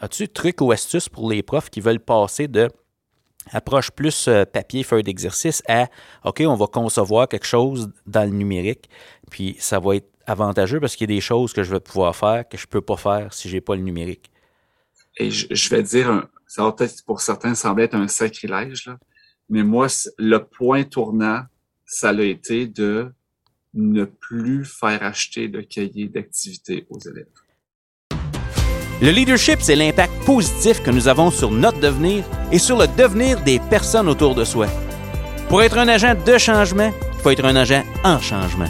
as-tu trucs ou astuces pour les profs qui veulent passer de approche plus euh, papier, feuille d'exercice à OK, on va concevoir quelque chose dans le numérique, puis ça va être avantageux parce qu'il y a des choses que je vais pouvoir faire que je ne peux pas faire si je n'ai pas le numérique? Et je, vais dire, ça va peut-être pour certains sembler être un sacrilège, mais moi, le point tournant, ça a été de ne plus faire acheter de cahier d'activité aux élèves. Le leadership, c'est l'impact positif que nous avons sur notre devenir et sur le devenir des personnes autour de soi. Pour être un agent de changement, il faut être un agent en changement.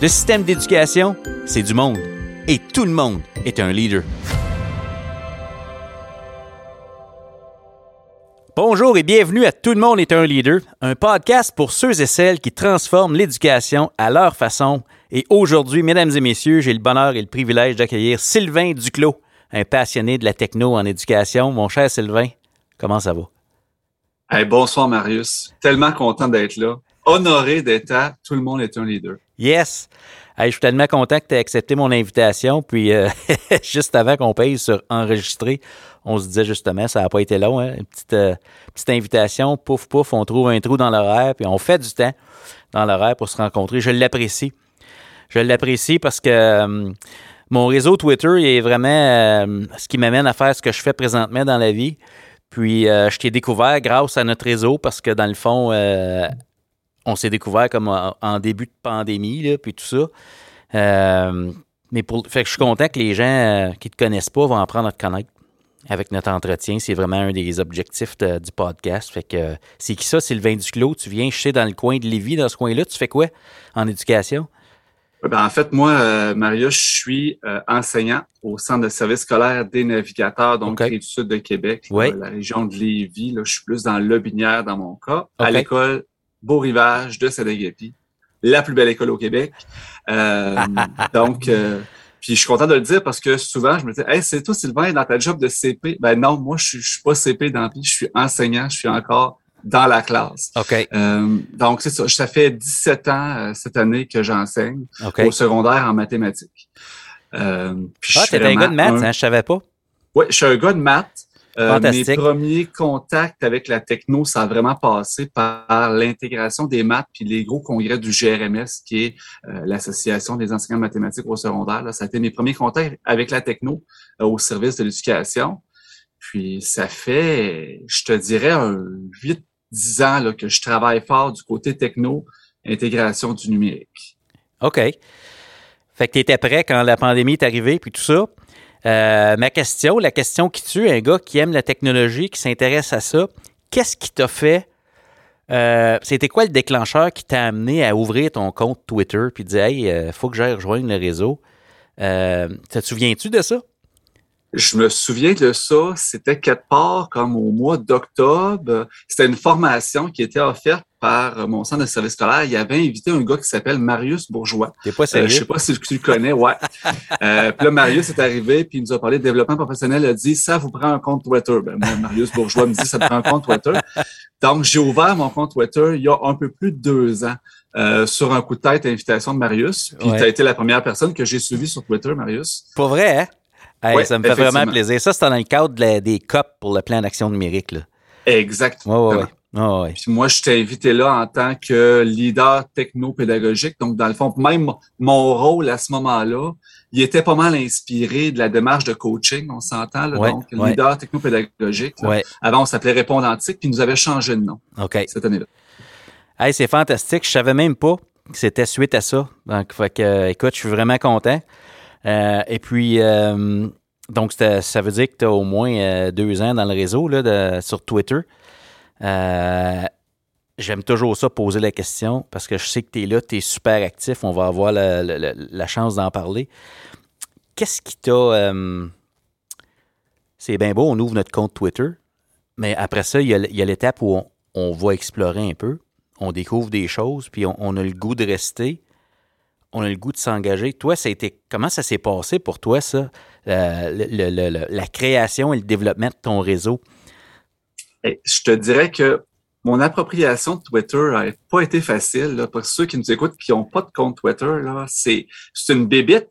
Le système d'éducation, c'est du monde. Et tout le monde est un leader. Bonjour et bienvenue à Tout le monde est un leader, un podcast pour ceux et celles qui transforment l'éducation à leur façon. Et aujourd'hui, mesdames et messieurs, j'ai le bonheur et le privilège d'accueillir Sylvain Duclos un passionné de la techno en éducation. Mon cher Sylvain, comment ça va? bonsoir Marius. Tellement content d'être là. Honoré d'être à Tout le monde est un leader. Yes. je suis tellement content que tu aies accepté mon invitation. Puis, euh, juste avant qu'on paye sur enregistrer, on se disait justement, ça n'a pas été long. Hein? Une petite, euh, petite invitation, pouf, pouf, on trouve un trou dans l'horaire, puis on fait du temps dans l'horaire pour se rencontrer. Je l'apprécie. Je l'apprécie parce que euh, mon réseau Twitter est vraiment euh, ce qui m'amène à faire ce que je fais présentement dans la vie. Puis euh, je t'ai découvert grâce à notre réseau parce que dans le fond, euh, on s'est découvert comme en, début de pandémie, là, puis tout ça. mais pour, que je suis content que les gens qui ne te connaissent pas vont apprendre à te connaître avec notre entretien. C'est vraiment un des objectifs du podcast. Fait que c'est qui ça, Sylvain Duclos? Tu viens, je dans le coin de Lévis, dans ce coin-là. Tu fais quoi en éducation? Ben, en fait, moi, euh, Maria, je suis euh, enseignant au Centre de service scolaire des navigateurs, donc okay. du sud de Québec, la région de Lévis. Là, je suis plus dans l'Aubinière dans mon cas, à l'école Beau Rivage de Sadagapi, la plus belle école au Québec. Euh, donc, puis je suis content de le dire parce que souvent, je me dis, hey, c'est toi, Sylvain, dans ta job de CP. Ben non, moi, je suis, je suis pas CP dans je suis enseignant, je suis encore dans la classe. OK. Euh, donc, c'est ça. Ça fait 17 ans euh, cette année que j'enseigne au secondaire en mathématiques. Euh, ah, t'es un gars de maths, hein, je savais pas. Oui, je suis un gars de maths. Euh, mes premiers contacts avec la techno, ça a vraiment passé par l'intégration des maths puis les gros congrès du GRMS, qui est l'Association des enseignants mathématiques au secondaire. Là, ça a été mes premiers contacts avec la techno au service de l'éducation. Puis ça fait, je te dirais, un 8 10 ans que je travaille fort du côté techno, intégration du numérique. OK. Fait que tu étais prêt quand la pandémie est arrivée, puis tout ça. Euh, ma question, la question qui tue, un gars qui aime la technologie, qui s'intéresse à ça, qu'est-ce qui t'a fait euh, c'était quoi le déclencheur qui t'a amené à ouvrir ton compte Twitter puis dire Hey, euh, faut que j'aille rejoindre le réseau? te souviens-tu de ça? Je me souviens de ça, c'était quelque part comme au mois d'octobre. C'était une formation qui était offerte par mon centre de service scolaire. Il y avait invité un gars qui s'appelle Marius Bourgeois. T'es pas sérieux? Euh, je sais pas si tu le connais, ouais. euh, puis là, Marius est arrivé, puis il nous a parlé de développement professionnel. Il a dit, ça vous prend un compte Twitter. Ben, moi, Marius Bourgeois me dit, ça prend un compte Twitter. Donc, j'ai ouvert mon compte Twitter il y a un peu plus de deux ans. Euh, sur un coup de tête, invitation de Marius. Puis tu as été la première personne que j'ai suivie sur Twitter, Marius. Pas vrai, hein? Ça me fait vraiment plaisir. Ça, c'est dans le cadre des COP pour le plan d'action numérique. Là. Exactement. Ouais, Puis moi, je t'ai invité là en tant que leader techno-pédagogique. Donc, dans le fond, même mon rôle à ce moment-là, il était pas mal inspiré de la démarche de coaching, on s'entend. donc, leader techno-pédagogique. Avant, on s'appelait Répondantique, puis nous avait changé de nom cette année-là. Hey, c'est fantastique. Je savais même pas que c'était suite à ça. Donc, fait que, écoute, je suis vraiment content. Euh, et puis, euh, donc, ça veut dire que tu as au moins euh, deux ans dans le réseau là, sur Twitter. J'aime toujours ça, poser la question, parce que je sais que tu es là, tu es super actif. On va avoir la, chance d'en parler. Qu'est-ce qui t'a. c'est bien beau, on ouvre notre compte Twitter, mais après ça, il y a l'étape où on, va explorer un peu, on découvre des choses, puis on a le goût de rester on a le goût de s'engager. Toi, ça a été, comment ça s'est passé pour toi, ça, euh, la création et le développement de ton réseau? Eh, je te dirais que mon appropriation de Twitter n'a pas été facile. pour ceux qui nous écoutent qui n'ont pas de compte Twitter, c'est une bébite.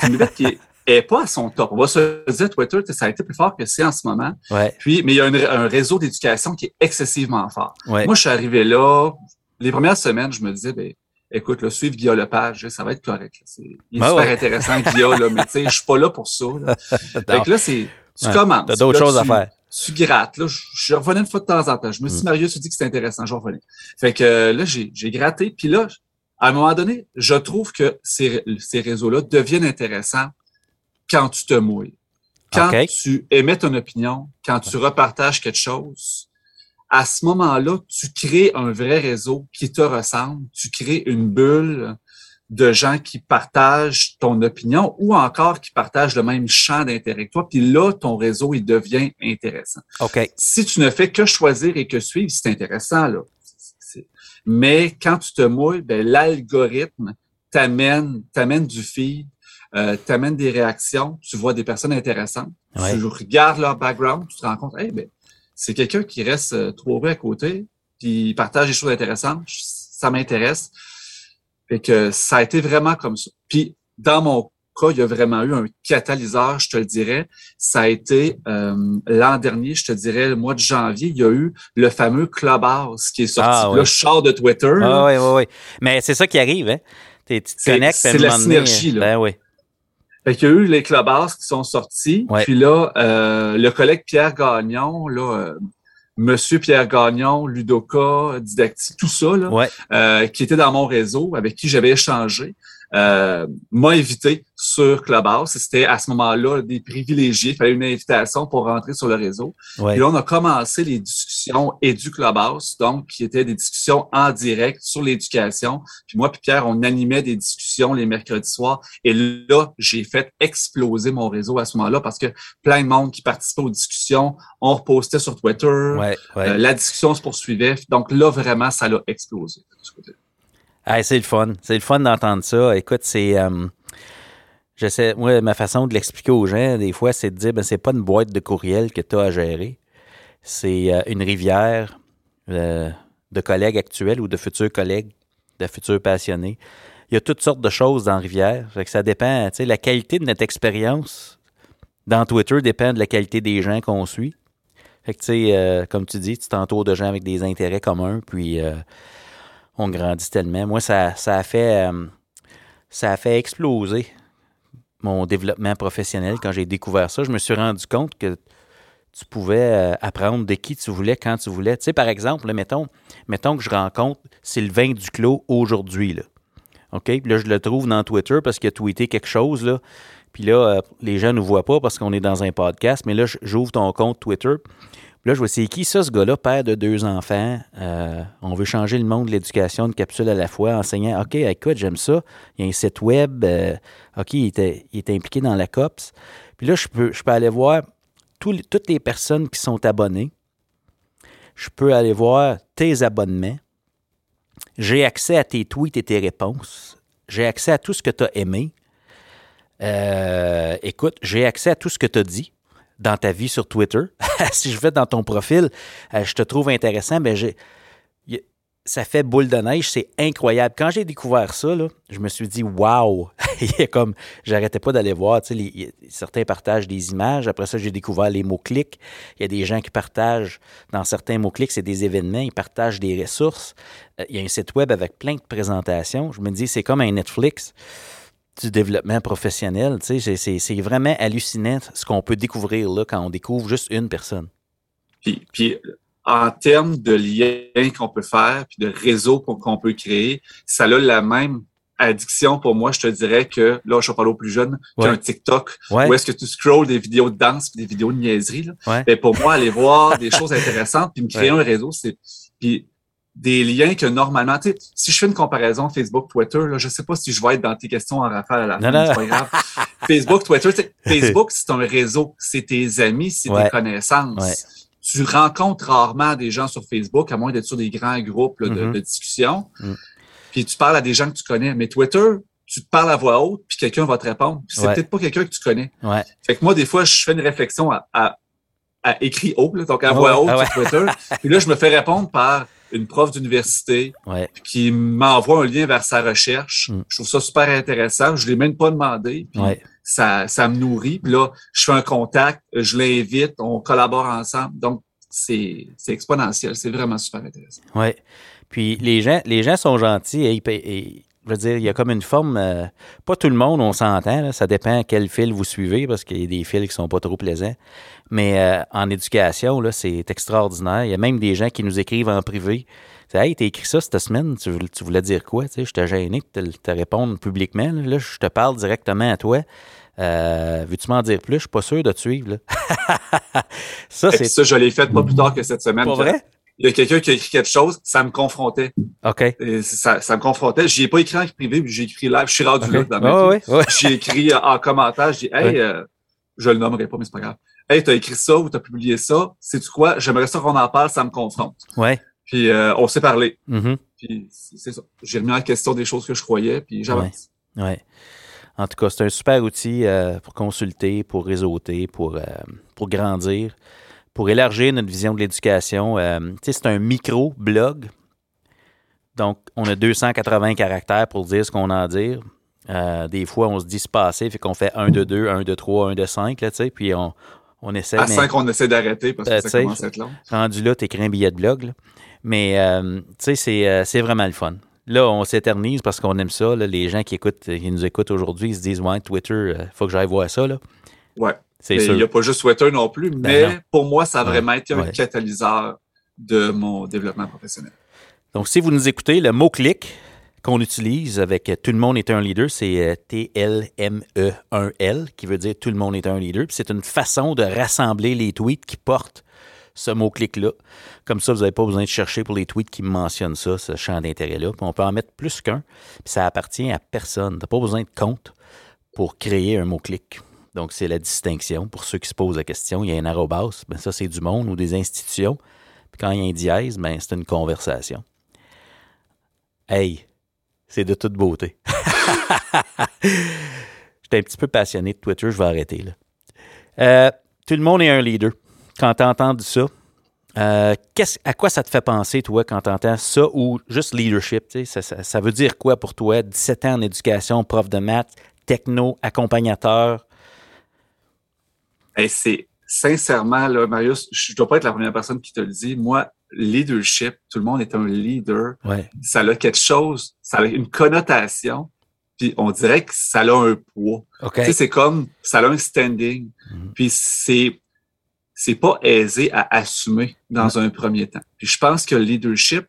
C'est une bébite qui est est pas à son top. On va se dire, Twitter, ça a été plus fort que c'est en ce moment. Puis, mais il y a un, réseau d'éducation qui est excessivement fort. Moi, je suis arrivé là, les premières semaines, je me disais, ben, écoute, le suivre Guillaume Lepage, ça va être correct. il est ah super intéressant, Guillaume, là, mais tu sais, je suis pas là pour ça. Là. fait que là, c'est, tu commences. T'as d'autres choses à faire. Tu grattes. Là, je, revenais une fois de temps en temps. Je me suis dit, mm. Mario, tu dis que c'est intéressant, je revenais. Fait que euh, là, j'ai, j'ai gratté. Puis là, à un moment donné, je trouve que ces, ces réseaux-là deviennent intéressants quand tu te mouilles. Quand tu émets ton opinion, quand tu repartages quelque chose, à ce moment-là, tu crées un vrai réseau qui te ressemble, tu crées une bulle de gens qui partagent ton opinion ou encore qui partagent le même champ d'intérêt que toi, puis là, ton réseau, il devient intéressant. OK. Si tu ne fais que choisir et que suivre, c'est intéressant, là. Mais quand tu te mouilles, ben, l'algorithme t'amène, t'amène du feed, euh, t'amène des réactions, tu vois des personnes intéressantes, tu regardes leur background, tu te rends compte, hey, ben, c'est quelqu'un qui reste euh, trop à côté, puis il partage des choses intéressantes, ça m'intéresse. Fait que ça a été vraiment comme ça. Puis dans mon cas, il y a vraiment eu un catalyseur, je te le dirais. Ça a été euh, l'an dernier, je te dirais, le mois de janvier, il y a eu le fameux Clubhouse qui est sorti. Ah, Là, je sors de Twitter. Ah, oui, oui, oui. Mais c'est ça qui arrive, hein? Tu te connectes. C'est la synergie, là. Ben oui. Fait qu'il y a eu les clubhouse qui sont sortis. Puis là, euh, le collègue Pierre Gagnon, là, euh, Monsieur Pierre Gagnon, Ludoka, Didacti, tout ça, là, euh, qui était dans mon réseau, avec qui j'avais échangé, m'a invité sur Clubhouse. C'était à ce moment-là des privilégiés. Il fallait une invitation pour rentrer sur le réseau. Et là, on a commencé les discussions du Clubhouse, donc qui étaient des discussions en direct sur l'éducation. Puis moi puis Pierre, on animait des discussions les mercredis soirs. Et là, j'ai fait exploser mon réseau à ce moment-là parce que plein de monde qui participait aux discussions, on repostait sur Twitter. Euh, la discussion se poursuivait. Donc là, vraiment, ça l'a explosé. c'est le fun. C'est le fun d'entendre ça. Écoute, c'est... Euh, J'essaie, moi, ma façon de l'expliquer aux gens, des fois, c'est de dire, ben, c'est pas une boîte de courriel que tu as à gérer. C'est euh, une rivière euh, de collègues actuels ou de futurs collègues, de futurs passionnés. Il y a toutes sortes de choses dans la rivière. que ça dépend, tu sais, la qualité de notre expérience dans Twitter dépend de la qualité des gens qu'on suit. Fait que, tu sais, euh, comme tu dis, tu t'entoures de gens avec des intérêts communs, puis on grandit tellement. Moi, ça, ça a fait ça a fait exploser mon développement professionnel, quand j'ai découvert ça, je me suis rendu compte que tu pouvais euh, apprendre de qui tu voulais quand tu voulais. Tu sais, par exemple, mettons, mettons que je rencontre Sylvain Duclos aujourd'hui. Là. OK? Puis là, je le trouve dans Twitter parce qu'il a tweeté quelque chose. Là. Puis là, euh, les gens ne nous voient pas parce qu'on est dans un podcast. Mais là, j'ouvre ton compte Twitter. Là, je vois, c'est qui ça, ce gars-là, père de deux enfants? Euh, on veut changer le monde de l'éducation, une capsule à la fois, enseignant. OK, écoute, j'aime ça. Il y a un site web. OK, il était, impliqué dans la COPS. Puis là, je peux, je peux aller voir toutes les personnes qui sont abonnées. Je peux aller voir tes abonnements. J'ai accès à tes tweets et tes réponses. J'ai accès à tout ce que tu as aimé. Euh, écoute, j'ai accès à tout ce que tu as dit dans ta vie sur Twitter. si je vais dans ton profil, euh, je te trouve intéressant, mais j'ai ça fait boule de neige, c'est incroyable. Quand j'ai découvert ça, je me suis dit waouh, comme j'arrêtais pas d'aller voir, certains partagent des images, après ça j'ai découvert les mots-clics. Il y a des gens qui partagent dans certains mots-clics, c'est des événements, ils partagent des ressources. Euh, il y a un site web avec plein de présentations. Je me dis c'est comme un Netflix du développement professionnel. C'est vraiment hallucinant ce qu'on peut découvrir là quand on découvre juste une personne. Puis, en termes de liens qu'on peut faire, puis de réseaux qu'on peut créer, ça a la même addiction pour moi, je te dirais que, là, je vais parler aux plus jeunes, qu'un TikTok, où est-ce que tu scrolls des vidéos de danse des vidéos de niaiserie. Là. Mais pour moi, aller voir des choses intéressantes puis me créer un réseau, c'est... Puis des liens que normalement, tu sais, si je fais une comparaison Facebook, Twitter, là, je sais pas si je vais être dans tes questions en rafale à la fin, c'est pas grave. Facebook, Twitter, Facebook, c'est un réseau, c'est tes amis, c'est tes connaissances. Tu rencontres rarement des gens sur Facebook, à moins d'être sur des grands groupes de, mm-hmm. discussion. Mm. Puis tu parles à des gens que tu connais. Mais Twitter, tu te parles à voix haute, puis quelqu'un va te répondre. Puis c'est peut-être pas quelqu'un que tu connais. Fait que moi, des fois, je fais une réflexion à, à, écrit haut, donc à voix haute ah sur Twitter. puis là, je me fais répondre par une prof d'université qui m'envoie un lien vers sa recherche. Mm. Je trouve ça super intéressant. Je ne l'ai même pas demandé. Ça, ça me nourrit. Puis là, je fais un contact, je l'invite, on collabore ensemble. Donc, c'est exponentiel. C'est vraiment super intéressant. Oui. Puis les gens, les gens sont gentils et, je veux dire, il y a comme une forme. Euh, pas tout le monde, on s'entend. Ça dépend quel fil vous suivez parce qu'il y a des fils qui sont pas trop plaisants. Mais euh, en éducation, c'est extraordinaire. Il y a même des gens qui nous écrivent en privé. Hey, t'as écrit ça cette semaine, tu, voulais dire quoi? Tu je t'ai gêné de te, répondre publiquement. Là, je te parle directement à toi. Euh, Veux-tu m'en dire plus? Je suis pas sûr de te suivre. ça, c'est. Ça, je l'ai fait pas plus tard que cette semaine. Pas vrai? il y a quelqu'un qui a écrit quelque chose, ça me confrontait. OK. ça, ça me confrontait. J'y ai pas écrit en privé, j'ai écrit live. Je suis rendu là dans ma vie. J'ai écrit en commentaire, j'ai dit Hey, euh, je le nommerai pas, mais c'est pas grave. Hey, t'as écrit ça ou t'as publié ça, sais-tu quoi? J'aimerais ça qu'on en parle, ça me confronte. Ouais. Puis euh, on s'est parlé. Mm-hmm. Puis c'est ça. J'ai remis en question des choses que je croyais, puis j'avance. Ouais. ouais. En tout cas, c'est un super outil euh, pour consulter, pour réseauter, pour, pour grandir pour élargir notre vision de l'éducation. Euh, c'est un micro-blog. Donc, on a 280 caractères pour dire ce qu'on a à dire. Euh, des fois, on se dit se passer, fait qu'on fait 1 de 2, 1 de 3, 1 de 5, là, puis on, on essaie. À 5, on essaie d'arrêter parce que euh, ça commence à être long. Rendu là, t'écris un billet de blog. Mais, tu sais, c'est vraiment le fun. Là, on s'éternise parce qu'on aime ça. Les gens qui écoutent, qui nous écoutent aujourd'hui, ils se disent Ouais, Twitter, il faut que j'aille voir ça. Là. Ouais. Il n'y a pas juste Twitter non plus, ben mais pour moi, ça a vraiment été un catalyseur de mon développement professionnel. Donc, si vous nous écoutez, le mot-clic qu'on utilise avec Tout le monde est un leader, c'est euh, T-L-M-E-1-L, qui veut dire Tout le monde est un leader. c'est une façon de rassembler les tweets qui portent ce mot-clic-là. Comme ça, vous n'avez pas besoin de chercher pour les tweets qui mentionnent ça, ce champ d'intérêt-là. on peut en mettre plus qu'un, puis ça appartient à personne. Tu n'as pas besoin de compte pour créer un mot-clic. Donc, c'est la distinction. Pour ceux qui se posent la question, il y a un arrobas, ben ça, c'est du monde ou des institutions. Puis quand il y a un dièse, ben, c'est une conversation. Hey, c'est de toute beauté. J'étais un petit peu passionné de Twitter, je vais arrêter là. Euh, tout le monde est un leader. Quand tu entends ça, euh, à quoi ça te fait penser, toi, quand tu entends ça ou juste leadership? Ça, ça, veut dire quoi pour toi? 17 ans en éducation, prof de maths, techno, accompagnateur, c'est sincèrement, là, Marius, je ne dois pas être la première personne qui te le dit. Moi, leadership, tout le monde est un leader. Ça a quelque chose, ça a une connotation, puis on dirait que ça a un poids. c'est comme, ça a un standing. Mhm. Puis c'est, c'est pas aisé à assumer dans un premier temps. Puis je pense que le leadership,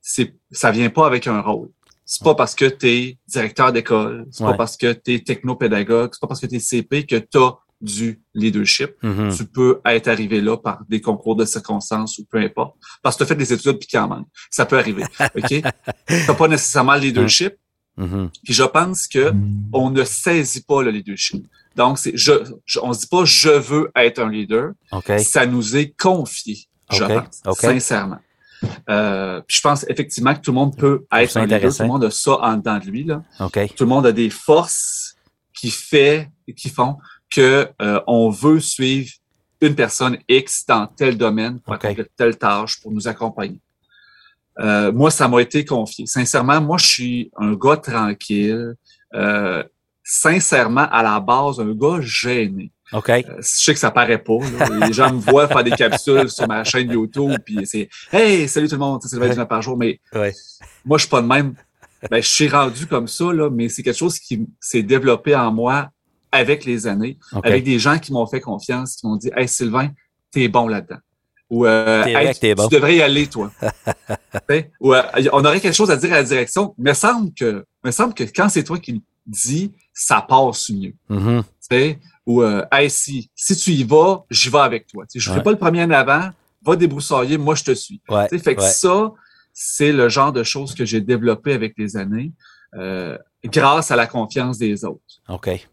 c'est, ça vient pas avec un rôle. C'est pas parce que tu es directeur d'école, c'est pas parce que tu es technopédagogue, c'est pas parce que tu es CP que tu as du leadership. Mm-hmm. Tu peux être arrivé là par des concours de circonstances ou peu importe. Parce que tu as fait des études puis qu'il en manque. Ça peut arriver. OK? tu pas nécessairement le leadership. Mm-hmm. Puis je pense que on ne saisit pas le leadership. Donc, c'est je, on se dit pas je veux être un leader. Ça nous est confié, je pense, sincèrement. Euh, je pense effectivement que tout le monde peut être un leader. Tout le monde a ça en dedans de lui. Là. Tout le monde a des forces qui fait qui font que euh, on veut suivre une personne X dans tel domaine pour accomplir telle tâche, pour nous accompagner. Euh, moi, ça m'a été confié. Sincèrement, moi, je suis un gars tranquille. Euh, sincèrement, à la base, un gars gêné. OK. je sais que ça paraît pas. Les gens me voient faire des capsules sur ma chaîne YouTube, puis c'est Hey, salut tout le monde, c'est le 20 par jour, mais moi, je suis pas de même. Ben, je suis rendu comme ça, là, mais c'est quelque chose qui s'est développé en moi avec les années, avec des gens qui m'ont fait confiance, qui m'ont dit Hey Sylvain, t'es bon là-dedans. Ou euh, tu, devrais y aller, toi. Ou euh, on aurait quelque chose à dire à la direction. Mais semble que, me semble que quand c'est toi qui le dis, ça passe mieux. Mm-hmm. Ou euh, hey, si, si tu y vas, j'y vais avec toi. Je ne fais pas le premier en avant, va débroussailler, moi je te suis. Fait que ça, c'est le genre de choses que j'ai développé avec les années, euh, grâce à la confiance des autres. OK.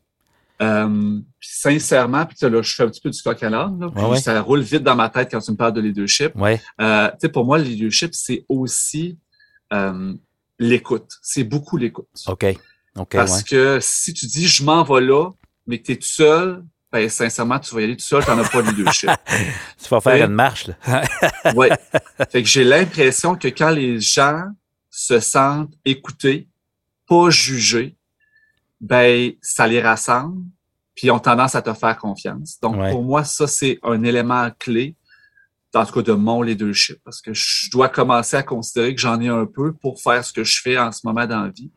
Euh, sincèrement, puis là, je fais un petit peu du coq à l'âne, ça roule vite dans ma tête quand tu me parles de leadership. Ouais. Euh, pour moi, le leadership, c'est aussi euh, l'écoute. C'est beaucoup l'écoute. OK. Parce que si tu dis je m'en vais là, mais que tu es tout seul, ben, sincèrement, tu vas y aller tout seul, tu n'en as pas de leadership. tu vas faire une marche. oui. Fait que j'ai l'impression que quand les gens se sentent écoutés, pas jugés, ben, ça les rassemble, puis ils ont tendance à te faire confiance. Donc, pour moi, ça, c'est un élément clé, en tout cas de mon leadership, parce que je dois commencer à considérer que j'en ai un peu pour faire ce que je fais en ce moment dans la vie.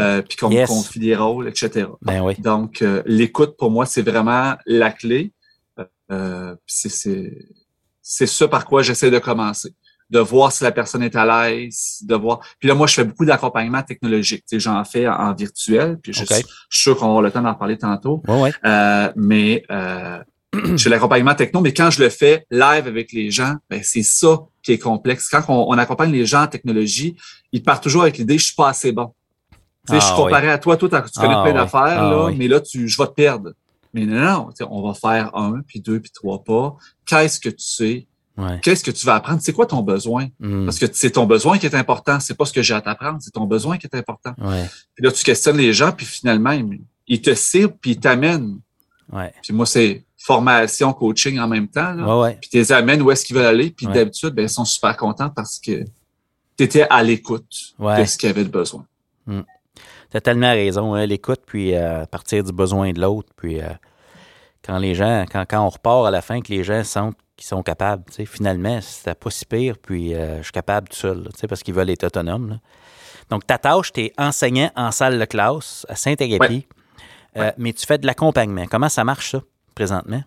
Euh, puis qu'on me confie des rôles, etc. Ben oui. Donc, euh, l'écoute, pour moi, c'est vraiment la clé. Euh, c'est ça par quoi j'essaie de commencer. De voir si la personne est à l'aise, de voir. Puis là, moi, je fais beaucoup d'accompagnement technologique. J'en fais en, virtuel, puis je, suis sûr qu'on aura le temps d'en parler tantôt. Ouais, euh, mais euh, j'ai l'accompagnement techno, mais quand je le fais live avec les gens, ben, c'est ça qui est complexe. Quand on, on, accompagne les gens en technologie, ils partent toujours avec l'idée je suis pas assez bon. Tu sais, je suis ah, comparé à toi, toi, tu connais ah, plein d'affaires, ah, là, mais là, tu, je vais te perdre. Mais non, non, on va faire un, puis deux, puis trois pas. Qu'est-ce que tu sais? Qu'est-ce que tu vas apprendre? C'est quoi ton besoin? Hmm. Parce que c'est ton besoin qui est important. C'est pas ce que j'ai à t'apprendre, c'est ton besoin qui est important. Puis là, tu questionnes les gens, puis finalement, ils, te ciblent, puis ils t'amènent. Puis moi, c'est formation, coaching en même temps. Là. Puis tu les amènes où est-ce qu'ils veulent aller. Puis d'habitude, ben, ils sont super contents parce que tu étais à l'écoute de ce qu'ils avaient de besoin. Hmm. Tu as tellement raison, hein, l'écoute, puis euh, partir du besoin de l'autre, puis euh, quand les gens, quand, quand on repart à la fin, que les gens sentent qu'ils sont capables, finalement, c'est pas si pire, puis euh, je suis capable tout seul, parce qu'ils veulent être autonomes. Donc, ta tâche, tu es enseignant en salle de classe à Saint-Agapi, mais tu fais de l'accompagnement. Comment ça marche, ça, présentement?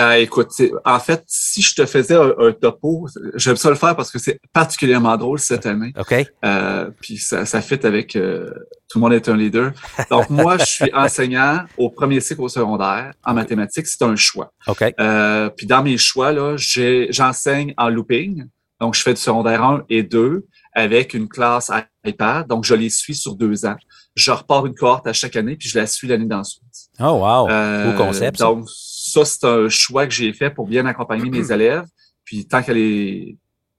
Euh, écoute, en fait, si je te faisais un, topo, j'aime ça le faire parce que c'est particulièrement drôle cette année. OK. Euh, puis ça, ça fit avec euh, tout le monde est un leader. Donc moi, je suis enseignant au premier cycle au secondaire en mathématiques. C'est un choix. OK. Puis dans mes choix là, j'enseigne en looping. Donc je fais du secondaire 1 et 2 avec une classe iPad. Donc je les suis sur deux ans. Je repars une cohorte à chaque année puis je la suis l'année d'ensuite. Oh wow, beau concept. Donc ça, c'est un choix que j'ai fait pour bien accompagner mes élèves. Puis tant qu'elle est